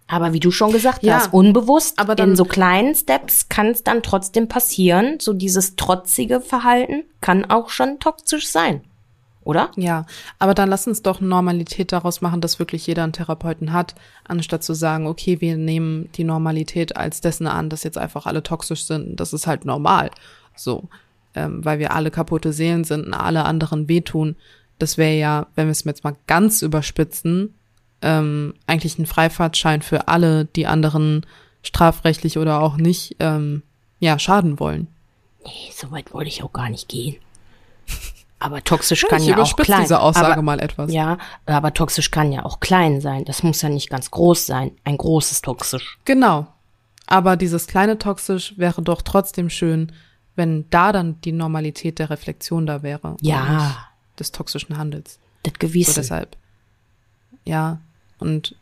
Aber wie du schon gesagt ja, hast, unbewusst, aber dann, in so kleinen Steps kann es dann trotzdem passieren. So dieses trotzige Verhalten kann auch schon toxisch sein. Oder? Ja, aber dann lass uns doch Normalität daraus machen, dass wirklich jeder einen Therapeuten hat, anstatt zu sagen, okay, wir nehmen die Normalität als dessen an, dass jetzt einfach alle toxisch sind. Das ist halt normal. So ähm, weil wir alle kaputte Seelen sind und alle anderen wehtun. Das wäre ja, wenn wir es jetzt mal ganz überspitzen, ähm, eigentlich ein Freifahrtschein für alle, die anderen strafrechtlich oder auch nicht, ähm, ja, schaden wollen. Nee, so weit wollte ich auch gar nicht gehen. Aber toxisch kann ja, ja auch klein. diese Aussage aber, mal etwas. Ja, aber toxisch kann ja auch klein sein. Das muss ja nicht ganz groß sein. Ein großes toxisch. Genau. Aber dieses kleine toxisch wäre doch trotzdem schön, wenn da dann die Normalität der Reflexion da wäre. Ja. Des toxischen Handels. Das Gewissen. So deshalb. Ja. Und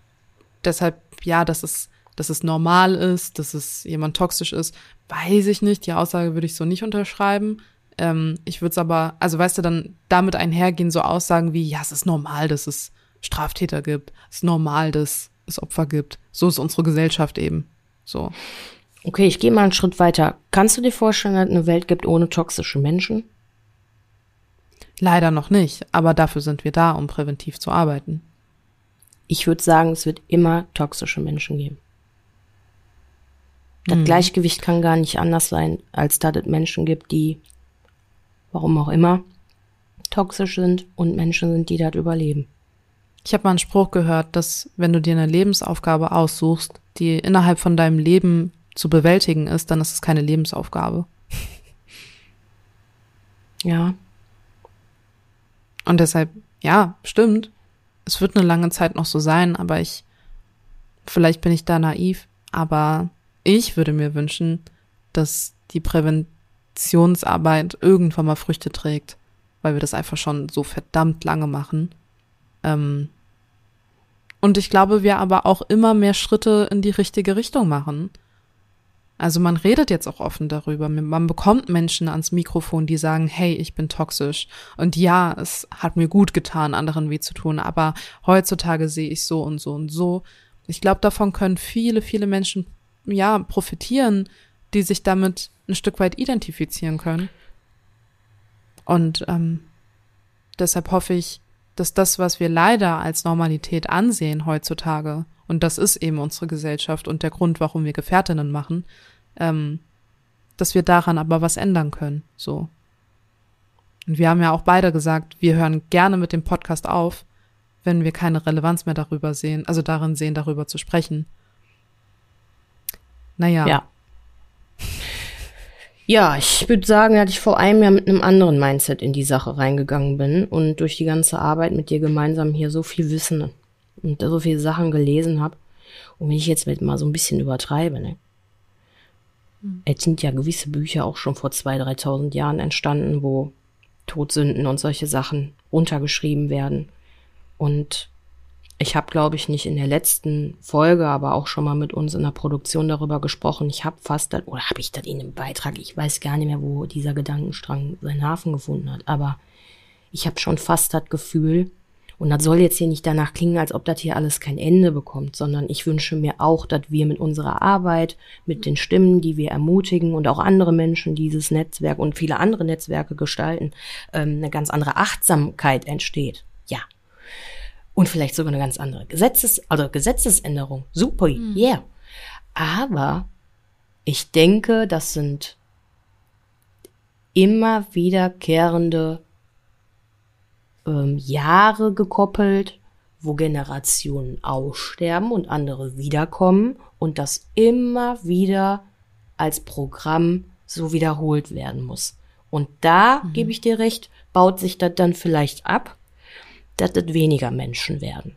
deshalb, ja, dass es, dass es normal ist, dass es jemand toxisch ist, weiß ich nicht. Die Aussage würde ich so nicht unterschreiben. Ähm, ich würde es aber, also weißt du, dann damit einhergehen so Aussagen wie, ja, es ist normal, dass es Straftäter gibt. Es ist normal, dass es Opfer gibt. So ist unsere Gesellschaft eben. So. Okay, ich gehe mal einen Schritt weiter. Kannst du dir vorstellen, dass es eine Welt gibt ohne toxische Menschen? Leider noch nicht, aber dafür sind wir da, um präventiv zu arbeiten. Ich würde sagen, es wird immer toxische Menschen geben. Das hm. Gleichgewicht kann gar nicht anders sein, als dass es Menschen gibt, die, warum auch immer, toxisch sind und Menschen sind, die das überleben. Ich habe mal einen Spruch gehört, dass wenn du dir eine Lebensaufgabe aussuchst, die innerhalb von deinem Leben zu bewältigen ist, dann ist es keine Lebensaufgabe. Ja. Und deshalb, ja, stimmt. Es wird eine lange Zeit noch so sein, aber ich, vielleicht bin ich da naiv, aber ich würde mir wünschen, dass die Präventionsarbeit irgendwann mal Früchte trägt, weil wir das einfach schon so verdammt lange machen. Ähm, und ich glaube, wir aber auch immer mehr Schritte in die richtige Richtung machen. Also man redet jetzt auch offen darüber. Man bekommt Menschen ans Mikrofon, die sagen, hey, ich bin toxisch. Und ja, es hat mir gut getan, anderen weh zu tun, aber heutzutage sehe ich so und so und so. Ich glaube, davon können viele, viele Menschen, ja, profitieren, die sich damit ein Stück weit identifizieren können. Und ähm, deshalb hoffe ich, dass das, was wir leider als Normalität ansehen heutzutage, und das ist eben unsere Gesellschaft und der Grund, warum wir Gefährtinnen machen, ähm, dass wir daran aber was ändern können. So. Und wir haben ja auch beide gesagt, wir hören gerne mit dem Podcast auf, wenn wir keine Relevanz mehr darüber sehen, also darin sehen, darüber zu sprechen. Naja. Ja. Ja, ich würde sagen, dass ich vor einem Jahr mit einem anderen Mindset in die Sache reingegangen bin und durch die ganze Arbeit mit dir gemeinsam hier so viel Wissen und so viele Sachen gelesen habe. Und wenn ich jetzt mal so ein bisschen übertreibe, ne? Mhm. Es sind ja gewisse Bücher auch schon vor 2.000, 3.000 Jahren entstanden, wo Todsünden und solche Sachen runtergeschrieben werden. Und ich habe, glaube ich, nicht in der letzten Folge, aber auch schon mal mit uns in der Produktion darüber gesprochen. Ich habe fast, das, oder habe ich das in einem Beitrag, ich weiß gar nicht mehr, wo dieser Gedankenstrang seinen Hafen gefunden hat, aber ich habe schon fast das Gefühl, und das soll jetzt hier nicht danach klingen, als ob das hier alles kein Ende bekommt, sondern ich wünsche mir auch, dass wir mit unserer Arbeit, mit den Stimmen, die wir ermutigen und auch andere Menschen dieses Netzwerk und viele andere Netzwerke gestalten, ähm, eine ganz andere Achtsamkeit entsteht. Ja. Und vielleicht sogar eine ganz andere Gesetzes, also Gesetzesänderung. Super, mhm. yeah. Aber ich denke, das sind immer wiederkehrende ähm, Jahre gekoppelt, wo Generationen aussterben und andere wiederkommen und das immer wieder als Programm so wiederholt werden muss. Und da mhm. gebe ich dir recht, baut sich das dann vielleicht ab, dass das weniger Menschen werden.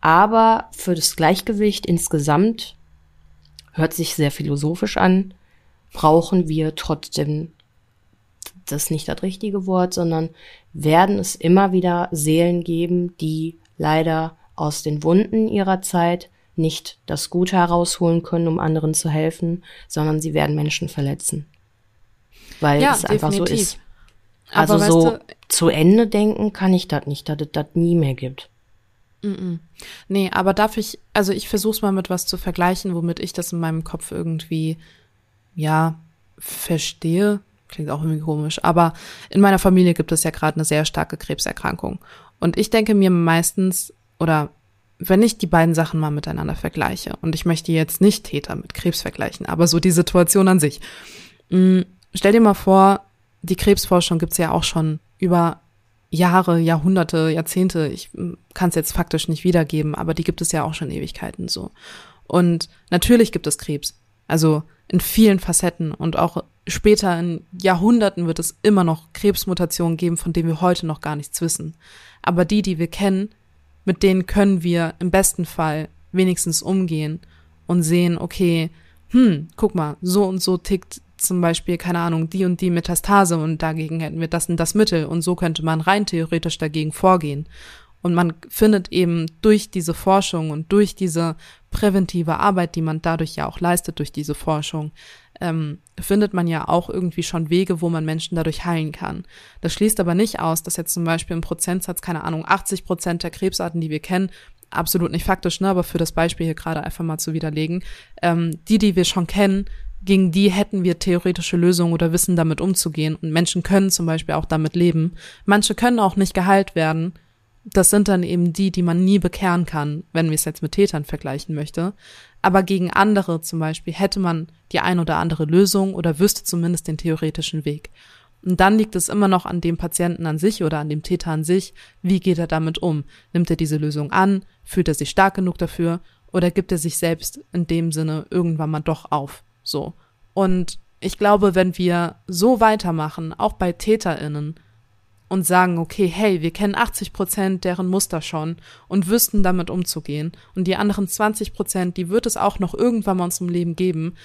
Aber für das Gleichgewicht insgesamt hört sich sehr philosophisch an, brauchen wir trotzdem das ist nicht das richtige Wort, sondern werden es immer wieder Seelen geben, die leider aus den Wunden ihrer Zeit nicht das Gute herausholen können, um anderen zu helfen, sondern sie werden Menschen verletzen. Weil ja, es definitiv. einfach so ist. Also Aber so du, zu Ende denken kann ich das nicht, dass es das nie mehr gibt. -mm. Nee, aber darf ich, also ich versuch's mal mit was zu vergleichen, womit ich das in meinem Kopf irgendwie, ja, verstehe. Klingt auch irgendwie komisch. Aber in meiner Familie gibt es ja gerade eine sehr starke Krebserkrankung. Und ich denke mir meistens, oder wenn ich die beiden Sachen mal miteinander vergleiche, und ich möchte jetzt nicht Täter mit Krebs vergleichen, aber so die Situation an sich. Mm, stell dir mal vor, die Krebsforschung gibt's ja auch schon über Jahre, Jahrhunderte, Jahrzehnte. Ich mm, kann es jetzt faktisch nicht wiedergeben, aber die gibt es ja auch schon Ewigkeiten so. Und natürlich gibt es Krebs. Also in vielen Facetten und auch später in Jahrhunderten wird es immer noch Krebsmutationen geben, von denen wir heute noch gar nichts wissen. Aber die, die wir kennen, mit denen können wir im besten Fall wenigstens umgehen und sehen, okay, hm, guck mal, so und so tickt zum Beispiel, keine Ahnung, die und die Metastase und dagegen hätten wir das und das Mittel und so könnte man rein theoretisch dagegen vorgehen. Und man findet eben durch diese Forschung und durch diese präventive Arbeit, die man dadurch ja auch leistet, durch diese Forschung, ähm, findet man ja auch irgendwie schon Wege, wo man Menschen dadurch heilen kann. Das schließt aber nicht aus, dass jetzt zum Beispiel im Prozentsatz, keine Ahnung, 80 Prozent der Krebsarten, die wir kennen, absolut nicht faktisch, ne, aber für das Beispiel hier gerade einfach mal zu widerlegen, ähm, die, die wir schon kennen, gegen die hätten wir theoretische Lösungen oder Wissen damit umzugehen. Und Menschen können zum Beispiel auch damit leben. Manche können auch nicht geheilt werden das sind dann eben die, die man nie bekehren kann, wenn wir es jetzt mit Tätern vergleichen möchte. Aber gegen andere zum Beispiel hätte man die ein oder andere Lösung oder wüsste zumindest den theoretischen Weg. Und dann liegt es immer noch an dem Patienten an sich oder an dem Täter an sich, wie geht er damit um? Nimmt er diese Lösung an? Fühlt er sich stark genug dafür? Oder gibt er sich selbst in dem Sinne irgendwann mal doch auf? So. Und ich glaube, wenn wir so weitermachen, auch bei TäterInnen, und sagen, okay, hey, wir kennen 80 Prozent deren Muster schon und wüssten damit umzugehen. Und die anderen 20 Prozent, die wird es auch noch irgendwann mal in unserem Leben geben.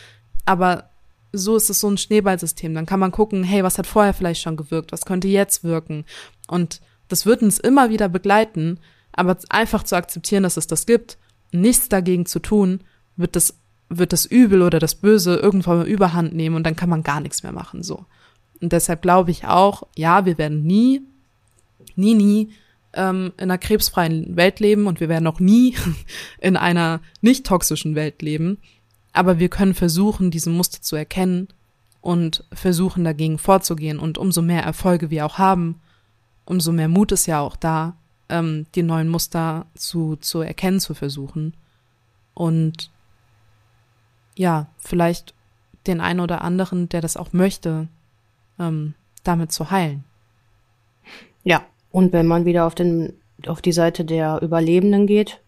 Aber so ist es so ein Schneeballsystem. Dann kann man gucken, hey, was hat vorher vielleicht schon gewirkt, was könnte jetzt wirken. Und das wird uns immer wieder begleiten, aber einfach zu akzeptieren, dass es das gibt, nichts dagegen zu tun, wird das, wird das Übel oder das Böse irgendwann mal überhand nehmen und dann kann man gar nichts mehr machen, so. Und deshalb glaube ich auch, ja, wir werden nie, nie, nie ähm, in einer krebsfreien Welt leben und wir werden auch nie in einer nicht toxischen Welt leben. Aber wir können versuchen, diese Muster zu erkennen und versuchen dagegen vorzugehen. Und umso mehr Erfolge wir auch haben, umso mehr Mut ist ja auch da, ähm, die neuen Muster zu, zu erkennen, zu versuchen. Und ja, vielleicht den einen oder anderen, der das auch möchte, ähm, damit zu heilen. Ja, und wenn man wieder auf den auf die Seite der Überlebenden geht,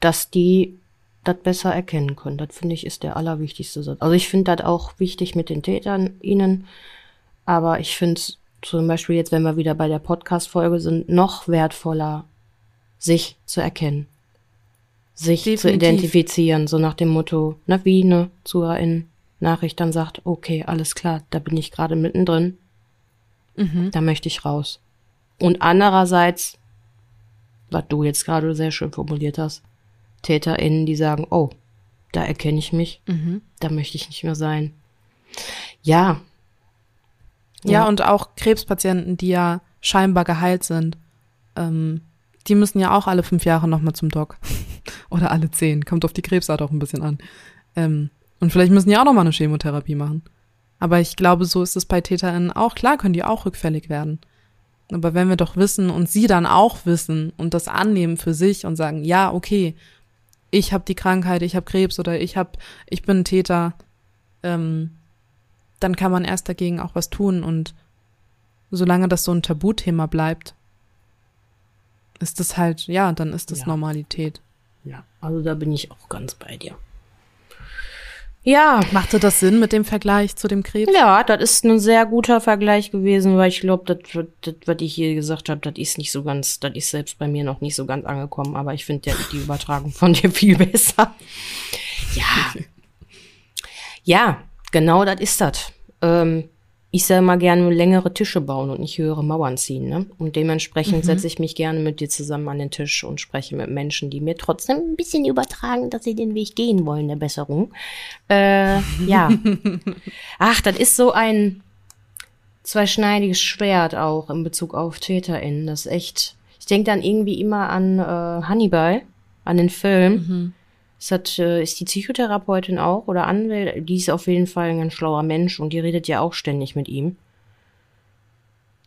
dass die das besser erkennen können. Das finde ich ist der allerwichtigste Satz. Also ich finde das auch wichtig mit den Tätern ihnen, aber ich finde es zum Beispiel jetzt, wenn wir wieder bei der Podcast-Folge sind, noch wertvoller, sich zu erkennen. Sich Definitiv. zu identifizieren, so nach dem Motto, na wie eine Zuhörerin Nachricht dann sagt, okay, alles klar, da bin ich gerade mittendrin, mhm. da möchte ich raus. Und andererseits, was du jetzt gerade sehr schön formuliert hast, TäterInnen, die sagen, oh, da erkenne ich mich, mhm. da möchte ich nicht mehr sein. Ja, ja, ja, und auch Krebspatienten, die ja scheinbar geheilt sind, ähm, die müssen ja auch alle fünf Jahre nochmal zum Doc. Oder alle zehn. Kommt auf die Krebsart auch ein bisschen an. Ähm, und vielleicht müssen die auch nochmal eine Chemotherapie machen. Aber ich glaube, so ist es bei TäterInnen auch. Klar können die auch rückfällig werden. Aber wenn wir doch wissen und sie dann auch wissen und das annehmen für sich und sagen, ja, okay, ich habe die Krankheit, ich habe Krebs oder ich habe, ich bin Täter, ähm, dann kann man erst dagegen auch was tun. Und solange das so ein Tabuthema bleibt, ist das halt, ja, dann ist das ja. Normalität. Ja, also da bin ich auch ganz bei dir. Ja. Machte das Sinn mit dem Vergleich zu dem Krebs? Ja, das ist ein sehr guter Vergleich gewesen, weil ich glaube, das, das, was ich hier gesagt habe, das ist nicht so ganz, das ist selbst bei mir noch nicht so ganz angekommen, aber ich finde die Übertragung von dir viel besser. Ja. Ja, Genau, das ist das. Ähm, ich soll mal gerne längere Tische bauen und nicht höhere Mauern ziehen. Ne? Und dementsprechend mhm. setze ich mich gerne mit dir zusammen an den Tisch und spreche mit Menschen, die mir trotzdem ein bisschen übertragen, dass sie den Weg gehen wollen der Besserung. Äh, ja. Ach, das ist so ein zweischneidiges Schwert auch in Bezug auf TäterInnen. Das ist echt. Ich denke dann irgendwie immer an äh, Hannibal, an den Film. Mhm. Es hat, äh, ist die Psychotherapeutin auch oder Anwälte, die ist auf jeden Fall ein ganz schlauer Mensch und die redet ja auch ständig mit ihm.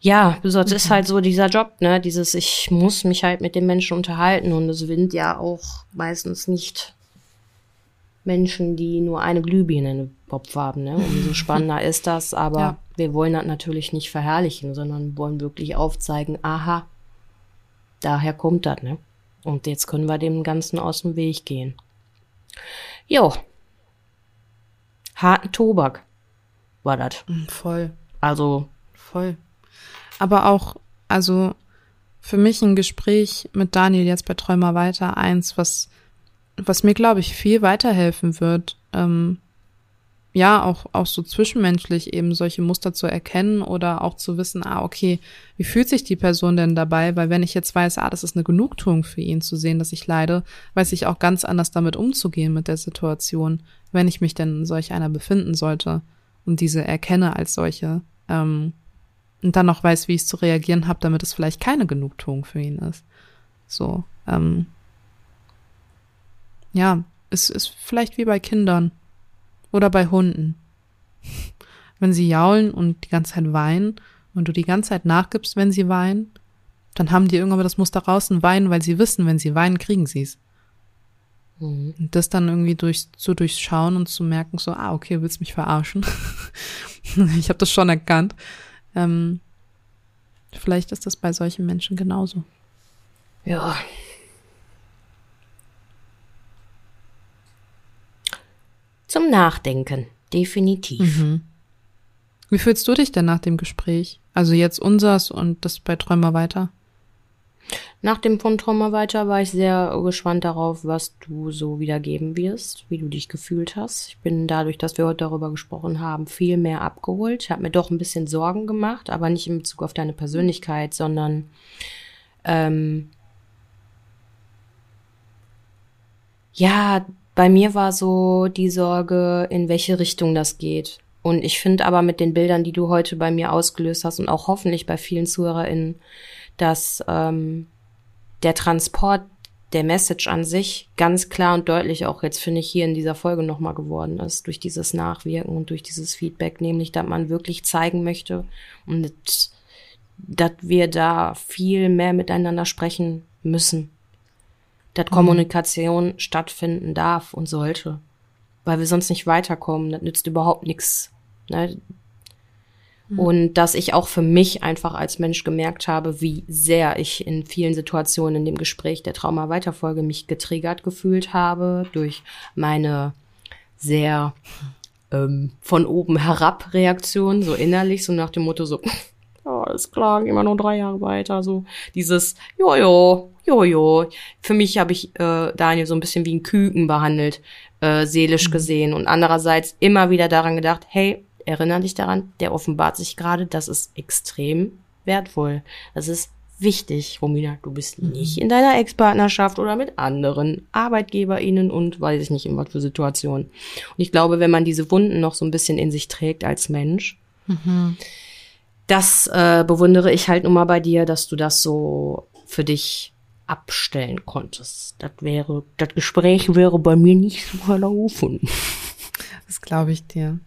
Ja, das mhm. ist halt so dieser Job, ne? Dieses, ich muss mich halt mit dem Menschen unterhalten und es sind ja auch meistens nicht Menschen, die nur eine Glühbirne im Kopf haben, ne? Umso spannender ist das, aber ja. wir wollen das natürlich nicht verherrlichen, sondern wollen wirklich aufzeigen, aha, daher kommt das, ne? Und jetzt können wir dem Ganzen aus dem Weg gehen. Jo. Harten Tobak war das. Mm, voll. Also. Voll. Aber auch, also für mich ein Gespräch mit Daniel jetzt bei Träumer weiter eins, was, was mir, glaube ich, viel weiterhelfen wird, ähm, ja, auch, auch so zwischenmenschlich eben solche Muster zu erkennen oder auch zu wissen, ah, okay, wie fühlt sich die Person denn dabei? Weil wenn ich jetzt weiß, ah, das ist eine Genugtuung für ihn zu sehen, dass ich leide, weiß ich auch ganz anders damit umzugehen mit der Situation, wenn ich mich denn in solch einer befinden sollte und diese erkenne als solche. Ähm, und dann noch weiß, wie ich zu reagieren habe, damit es vielleicht keine Genugtuung für ihn ist. So, ähm, ja, es ist vielleicht wie bei Kindern oder bei Hunden. Wenn sie jaulen und die ganze Zeit weinen und du die ganze Zeit nachgibst, wenn sie weinen, dann haben die irgendwann das Muster raus und weinen, weil sie wissen, wenn sie weinen, kriegen sie es. Mhm. Und das dann irgendwie durch, zu durchschauen und zu merken, so, ah, okay, du willst mich verarschen. ich habe das schon erkannt. Ähm, vielleicht ist das bei solchen Menschen genauso. Ja, zum Nachdenken, definitiv. Mhm. Wie fühlst du dich denn nach dem Gespräch? Also jetzt unsers und das bei Träumer weiter? Nach dem von Trauma weiter war ich sehr gespannt darauf, was du so wiedergeben wirst, wie du dich gefühlt hast. Ich bin dadurch, dass wir heute darüber gesprochen haben, viel mehr abgeholt. Ich habe mir doch ein bisschen Sorgen gemacht, aber nicht in Bezug auf deine Persönlichkeit, sondern ähm, ja, bei mir war so die Sorge, in welche Richtung das geht. Und ich finde aber mit den Bildern, die du heute bei mir ausgelöst hast und auch hoffentlich bei vielen ZuhörerInnen, dass ähm, der Transport der Message an sich ganz klar und deutlich auch jetzt finde ich hier in dieser Folge nochmal geworden ist, durch dieses Nachwirken und durch dieses Feedback, nämlich, dass man wirklich zeigen möchte und dass wir da viel mehr miteinander sprechen müssen. Dass mhm. Kommunikation stattfinden darf und sollte. Weil wir sonst nicht weiterkommen. Das nützt überhaupt nichts. Ne? Mhm. Und dass ich auch für mich einfach als Mensch gemerkt habe, wie sehr ich in vielen Situationen in dem Gespräch der Trauma-Weiterfolge mich getriggert gefühlt habe durch meine sehr ähm, von oben herab Reaktion, so innerlich, so nach dem Motto so, ja, alles klar, wir noch drei Jahre weiter, so dieses, jojo, jojo. Für mich habe ich äh, Daniel so ein bisschen wie ein Küken behandelt, äh, seelisch mhm. gesehen und andererseits immer wieder daran gedacht, hey, erinnere dich daran, der offenbart sich gerade, das ist extrem wertvoll. Das ist wichtig, Romina. Du bist mhm. nicht in deiner Ex-Partnerschaft oder mit anderen ArbeitgeberInnen und weiß ich nicht in was für Situationen. Und ich glaube, wenn man diese Wunden noch so ein bisschen in sich trägt als Mensch, mhm. Das äh, bewundere ich halt nun mal bei dir, dass du das so für dich abstellen konntest. Das wäre, das Gespräch wäre bei mir nicht so verlaufen. Das glaube ich dir.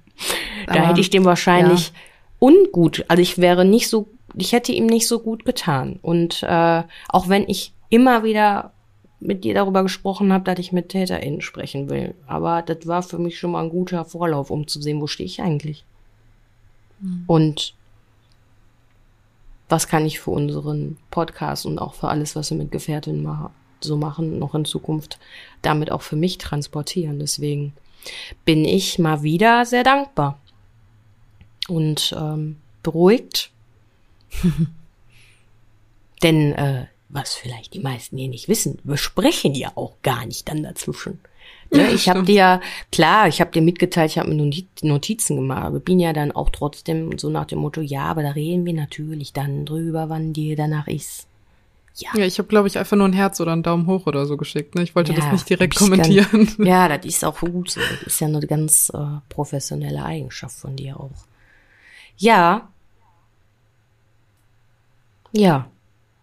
Da Aber, hätte ich dem wahrscheinlich ja. ungut, also ich wäre nicht so, ich hätte ihm nicht so gut getan. Und äh, auch wenn ich immer wieder mit dir darüber gesprochen habe, dass ich mit TäterInnen sprechen will. Aber das war für mich schon mal ein guter Vorlauf, um zu sehen, wo stehe ich eigentlich. Mhm. Und was kann ich für unseren Podcast und auch für alles, was wir mit Gefährtinnen ma so machen, noch in Zukunft damit auch für mich transportieren. Deswegen bin ich mal wieder sehr dankbar und ähm, beruhigt. Denn äh, was vielleicht die meisten hier nicht wissen, wir sprechen ja auch gar nicht dann dazwischen. Ne? ich habe dir, klar, ich habe dir mitgeteilt, ich habe mir Notizen gemacht, aber bin ja dann auch trotzdem so nach dem Motto, ja, aber da reden wir natürlich dann drüber, wann dir danach ist. Ja, ja ich habe, glaube ich, einfach nur ein Herz oder einen Daumen hoch oder so geschickt. Ne? Ich wollte ja, das nicht direkt kommentieren. Ganz, ja, das ist auch gut so. Das ist ja eine ganz äh, professionelle Eigenschaft von dir auch. Ja. Ja.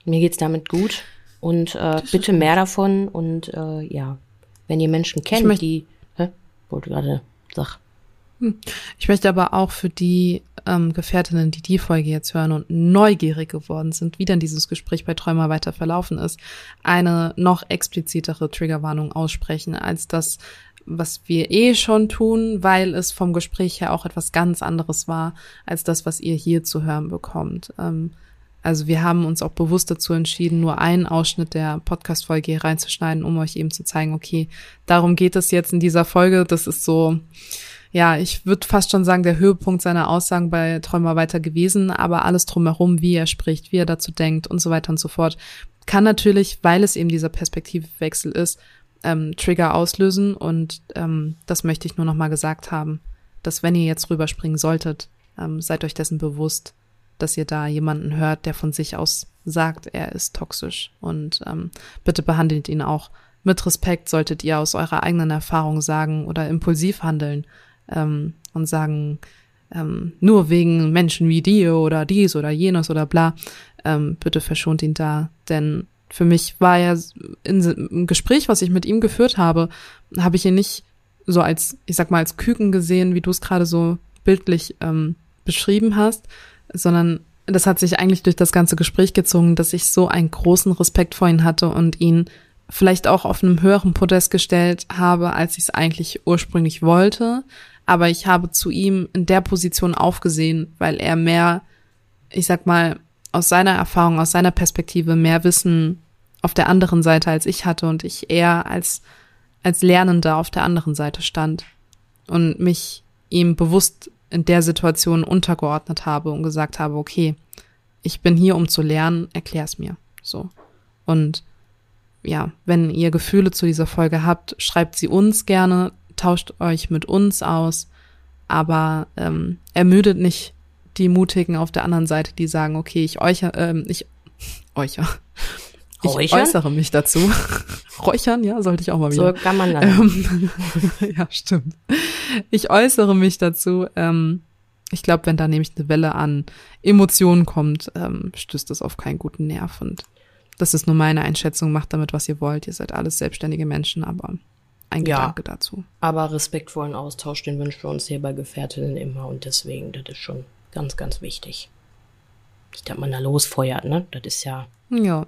Mir geht's damit gut. Und äh, bitte mehr davon. Und äh, ja, wenn ihr Menschen kennt, die. Hä? Wollte gerade sag. Hm. Ich möchte aber auch für die ähm, Gefährtinnen, die die Folge jetzt hören und neugierig geworden sind, wie dann dieses Gespräch bei Träumer weiter verlaufen ist, eine noch explizitere Triggerwarnung aussprechen als das, was wir eh schon tun, weil es vom Gespräch her auch etwas ganz anderes war als das, was ihr hier zu hören bekommt. Ähm, also wir haben uns auch bewusst dazu entschieden, nur einen Ausschnitt der Podcast-Folge hier reinzuschneiden, um euch eben zu zeigen, okay, darum geht es jetzt in dieser Folge. Das ist so, ja, ich würde fast schon sagen, der Höhepunkt seiner Aussagen bei Träumer weiter gewesen, aber alles drumherum, wie er spricht, wie er dazu denkt und so weiter und so fort, kann natürlich, weil es eben dieser Perspektivwechsel ist, ähm, Trigger auslösen und ähm, das möchte ich nur noch mal gesagt haben, dass wenn ihr jetzt rüberspringen solltet, ähm, seid euch dessen bewusst, dass ihr da jemanden hört, der von sich aus sagt, er ist toxisch. Und ähm, bitte behandelt ihn auch mit Respekt, solltet ihr aus eurer eigenen Erfahrung sagen oder impulsiv handeln ähm, und sagen, ähm, nur wegen Menschen wie dir oder dies oder jenes oder bla, ähm, bitte verschont ihn da, denn für mich war ja in, im Gespräch, was ich mit ihm geführt habe, habe ich ihn nicht so als, ich sag mal, als Küken gesehen, wie du es gerade so bildlich ähm, beschrieben hast, sondern das hat sich eigentlich durch das ganze Gespräch gezogen, dass ich so einen großen Respekt vor ihn hatte und ihn vielleicht auch auf einem höheren Podest gestellt habe, als ich es eigentlich ursprünglich wollte. Aber ich habe zu ihm in der Position aufgesehen, weil er mehr, ich sag mal, aus seiner Erfahrung, aus seiner Perspektive mehr Wissen auf der anderen Seite als ich hatte und ich eher als, als Lernender auf der anderen Seite stand und mich ihm bewusst in der Situation untergeordnet habe und gesagt habe, okay, ich bin hier, um zu lernen, erklär's mir. So. Und ja, wenn ihr Gefühle zu dieser Folge habt, schreibt sie uns gerne, tauscht euch mit uns aus, aber ähm, ermüdet nicht die Mutigen auf der anderen Seite, die sagen, okay, ich euch, ähm, ich euch, ich Räuchern? äußere mich dazu. Räuchern, ja, sollte ich auch mal So wieder. kann man dann. Ähm, ja, stimmt. Ich äußere mich dazu. Ähm, ich glaube, wenn da nämlich eine Welle an Emotionen kommt, ähm, stößt das auf keinen guten Nerv. Und das ist nur meine Einschätzung. Macht damit, was ihr wollt. Ihr seid alles selbstständige Menschen, aber ein Ja. Gedanke dazu. Aber respektvollen Austausch, den wünschen wir uns hier bei Gefährtinnen immer und deswegen, das ist schon ganz, ganz wichtig. Nicht, dass man da losfeuert, ne? Das ist ja Ja,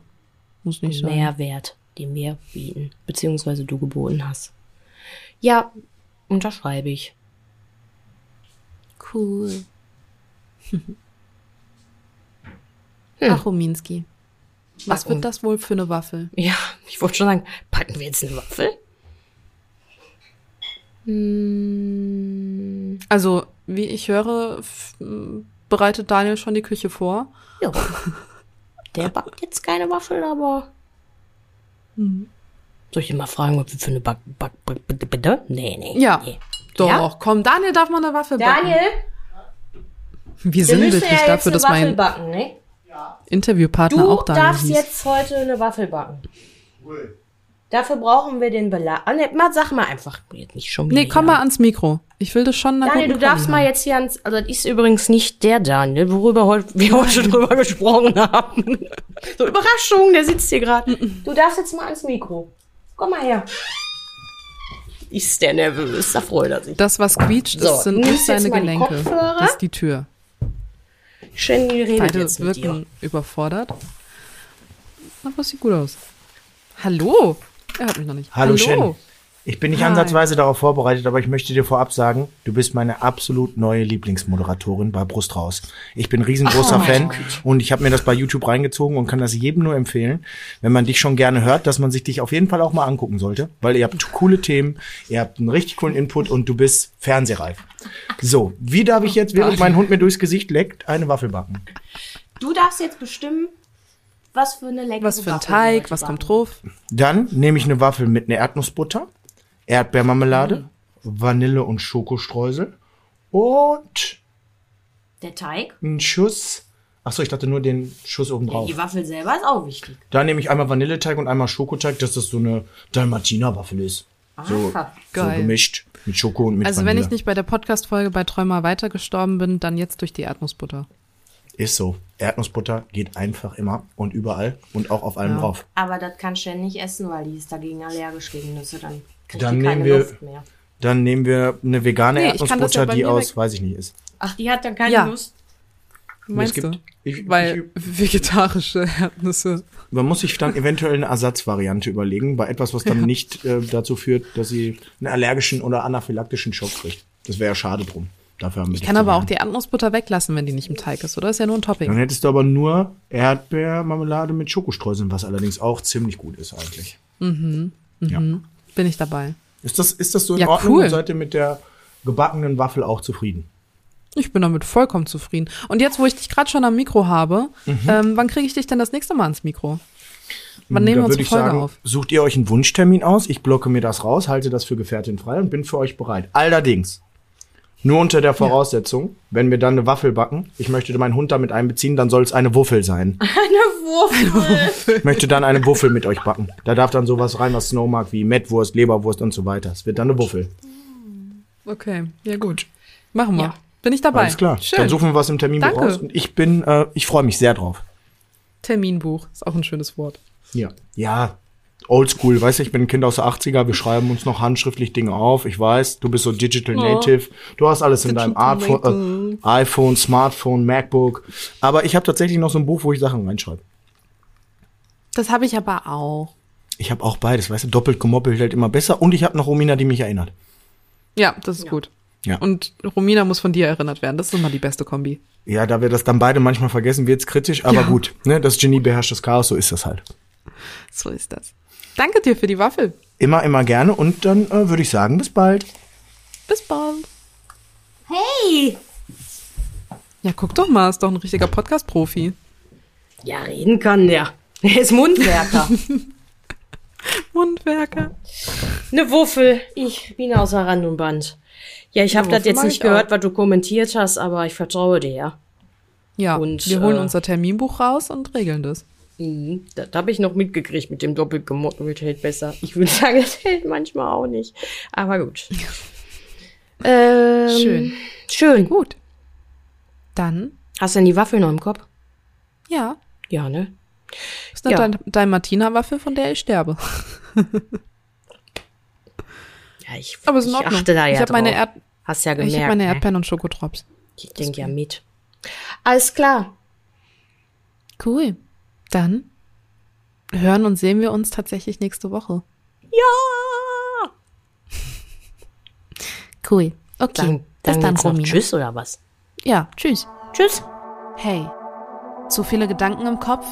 muss nicht sein. Mehrwert, den wir bieten, beziehungsweise du geboten hast. Ja, unterschreibe ich. Cool. Hm. Ach, Rominski. Was Ach, wird das wohl für eine Waffel? Ja, ich wollte schon sagen, packen wir jetzt eine Waffel? Hm, Also, wie ich höre, bereitet Daniel schon die Küche vor. ja. Der backt jetzt keine Waffel, aber. Soll ich ihn mal fragen, was wir für eine Back, Back, Back, bitte, bitte? Nee, nee. Ja. Nee. Doch, Ja? komm, Daniel darf mal eine Waffel backen. Daniel, Wie sinnbildlich ja jetzt dafür, eine dass Waffel mein backen, ne? Interviewpartner Du auch Daniel darfst hieß. jetzt heute eine Waffel backen. Dafür brauchen wir den Belag. Ah, ne, mal, sag mal einfach. Jetzt nicht schon wieder. Nee, komm mal ans Mikro. Ich will das schon nach Daniel, du darfst mal jetzt hier ans. Also, das ist übrigens nicht der Daniel, worüber heut, wir heute drüber gesprochen haben. So, Überraschung, der sitzt hier gerade. Du darfst jetzt mal ans Mikro. Komm mal her. Ist der nervös? Da freut er sich. Das, was quietscht, So, das sind nimmst nicht seine Gelenke. Kopfhörer. Das ist die Tür. Shandy redet Beide jetzt mit dir. wirken überfordert. Aber es sieht gut aus. Hallo? Er hört mich noch nicht. Hallo, Shen. Ich bin nicht Hi. ansatzweise darauf vorbereitet, aber ich möchte dir vorab sagen, du bist meine absolut neue Lieblingsmoderatorin bei Brust raus. Ich bin riesengroßer Fan und ich habe mir das bei YouTube reingezogen und kann das jedem nur empfehlen, wenn man dich schon gerne hört, dass man sich dich auf jeden Fall auch mal angucken sollte, weil ihr habt coole Themen, ihr habt einen richtig coolen Input und du bist fernsehreif. So, wie darf ich jetzt, während mein Hund mir durchs Gesicht leckt, eine Waffel backen? Du darfst jetzt bestimmen, was für eine leckere Was für ein Waffel Teig, was kommt drauf? Dann nehme ich eine Waffel mit einer Erdnussbutter, Erdbeermarmelade, Vanille und Schokostreusel und Der Teig? einen Schuss. Achso, ich dachte nur den Schuss oben drauf. Die Waffel selber ist auch wichtig. Da nehme ich einmal Vanilleteig und einmal Schokoteig, dass das so eine Dalmatiner-Waffel ist. So, so Geil. gemischt mit Schoko und mit Also Vanille. wenn ich nicht bei der Podcast-Folge bei Träumer weiter gestorben bin, dann jetzt durch die Erdnussbutter. Ist so. Erdnussbutter geht einfach immer und überall und auch auf allem drauf. Aber das kann Shen nicht essen, weil die ist dagegen allergisch gegen Nüsse. Dann kriegt Dann die keine nehmen wir- Luft mehr. Dann nehmen wir eine vegane Nee, ich ja Erdnussbutter, bei die aus, weg- weiß ich nicht, ist. Ach, die hat dann keine Ja. Lust. Meinst es du? gibt- ich- Weil vegetarische Erdnüsse. Man muss sich dann eventuell eine Ersatzvariante überlegen, bei etwas, was dann nicht äh, dazu führt, dass sie einen allergischen oder anaphylaktischen Schock kriegt. Das wäre ja schade drum. Dafür haben wir Ich kann aber auch die Erdnussbutter weglassen, wenn die nicht im Teig ist, oder? Ist ja nur ein Dann Topping. hättest du aber nur Erdbeermarmelade mit Schokostreuseln, was allerdings auch ziemlich gut ist eigentlich. Ja. Bin ich dabei. Ist das, ist das so in Ja, Ordnung? cool. Und seid ihr mit der gebackenen Waffel auch zufrieden? Ich bin damit vollkommen zufrieden. Und jetzt, wo ich dich gerade schon am Mikro habe, ähm, wann kriege ich dich denn das nächste Mal ans Mikro? Wann nehmen da wir unsere ich Folge sagen, auf? sucht ihr euch einen Wunschtermin aus, ich blocke mir das raus, halte das für Gefährtin frei und bin für euch bereit. Allerdings, nur unter der Voraussetzung, wenn wir dann eine Waffel backen, ich möchte meinen Hund damit einbeziehen, dann soll es eine Wuffel sein. Eine Wurfel. Ich möchte dann eine Wuffel mit euch backen. Da darf dann sowas rein, was Snow mag, wie Mettwurst, Leberwurst und so weiter. Es wird dann eine Wuffel. Okay, ja gut. Machen wir. Ja. Bin ich dabei. Alles klar. Schön. Dann suchen wir was im Terminbuch Danke. raus. Und ich bin, äh, ich freue mich sehr drauf. Terminbuch ist auch ein schönes Wort. Ja. Ja. Oldschool, weißt du, ich bin ein Kind aus der 80er, wir schreiben uns noch handschriftlich Dinge auf. Ich weiß, du bist so Digital Native. Du hast alles in deinem iPhone, äh, iPhone, Smartphone, MacBook. Aber ich habe tatsächlich noch so ein Buch, wo ich Sachen reinschreibe. Das habe ich aber auch. Ich habe auch beides, weißt du, doppelt gemoppelt hält immer besser. Und ich habe noch Romina, die mich erinnert. Ja, das ist gut. Ja. Und Romina muss von dir erinnert werden. Das ist immer die beste Kombi. Ja, da wir das dann beide manchmal vergessen, wird's kritisch, aber Ja. gut. Ne, das Genie beherrscht das Chaos, so ist das halt. So ist das. Danke dir für die Waffel. Immer, immer gerne und dann äh, würde ich sagen, bis bald. Bis bald. Hey! Ja, guck doch mal, ist doch ein richtiger Podcast-Profi. Ja, reden kann der. Er ist Mundwerker. Mundwerker. Eine Wuffel. Ich bin außer Rand und Band. Ja, ich habe das jetzt nicht ich gehört, auch. was du kommentiert hast, aber ich vertraue dir, ja. Ja, Und, wir holen äh, unser Terminbuch raus und regeln das. Mhm, das habe ich noch mitgekriegt mit dem doppelt gemoppelt hält besser. Ich würde sagen, das hält manchmal auch nicht. Aber gut. ähm, Schön. Schön. Gut. Dann, Hast du denn die Waffel noch im Kopf? ja, Ja, ne? ist eine Ja. dein, dein Martina-Waffe, von der ich sterbe. Ja, ich, Aber ich achte da ja ich habe meine, drauf. Erd Hast ja ich gemerkt. hab meine ne? Erdbeeren und Schokotrops. Ich denke ja mit. Alles klar. Cool. Dann hören und sehen wir uns tatsächlich nächste Woche. Ja! Cool. Okay. Dann, Bis dann, dann, Romina. Tschüss oder was? Ja, tschüss. Tschüss. Hey, zu viele Gedanken im Kopf?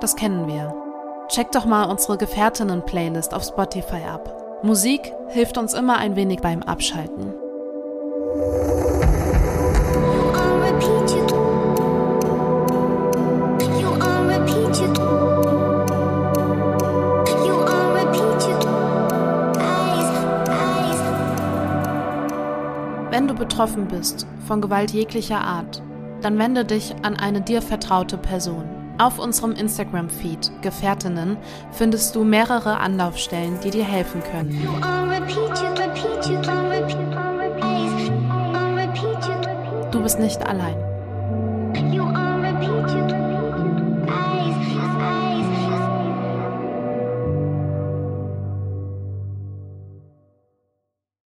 Das kennen wir. Check doch mal unsere Gefährtinnen-Playlist auf Spotify ab. Musik hilft uns immer ein wenig beim Abschalten. Betroffen bist von Gewalt jeglicher Art, dann wende dich an eine dir vertraute Person. Auf unserem Instagram-Feed Gefährtinnen findest du mehrere Anlaufstellen, die dir helfen können. Du bist nicht allein.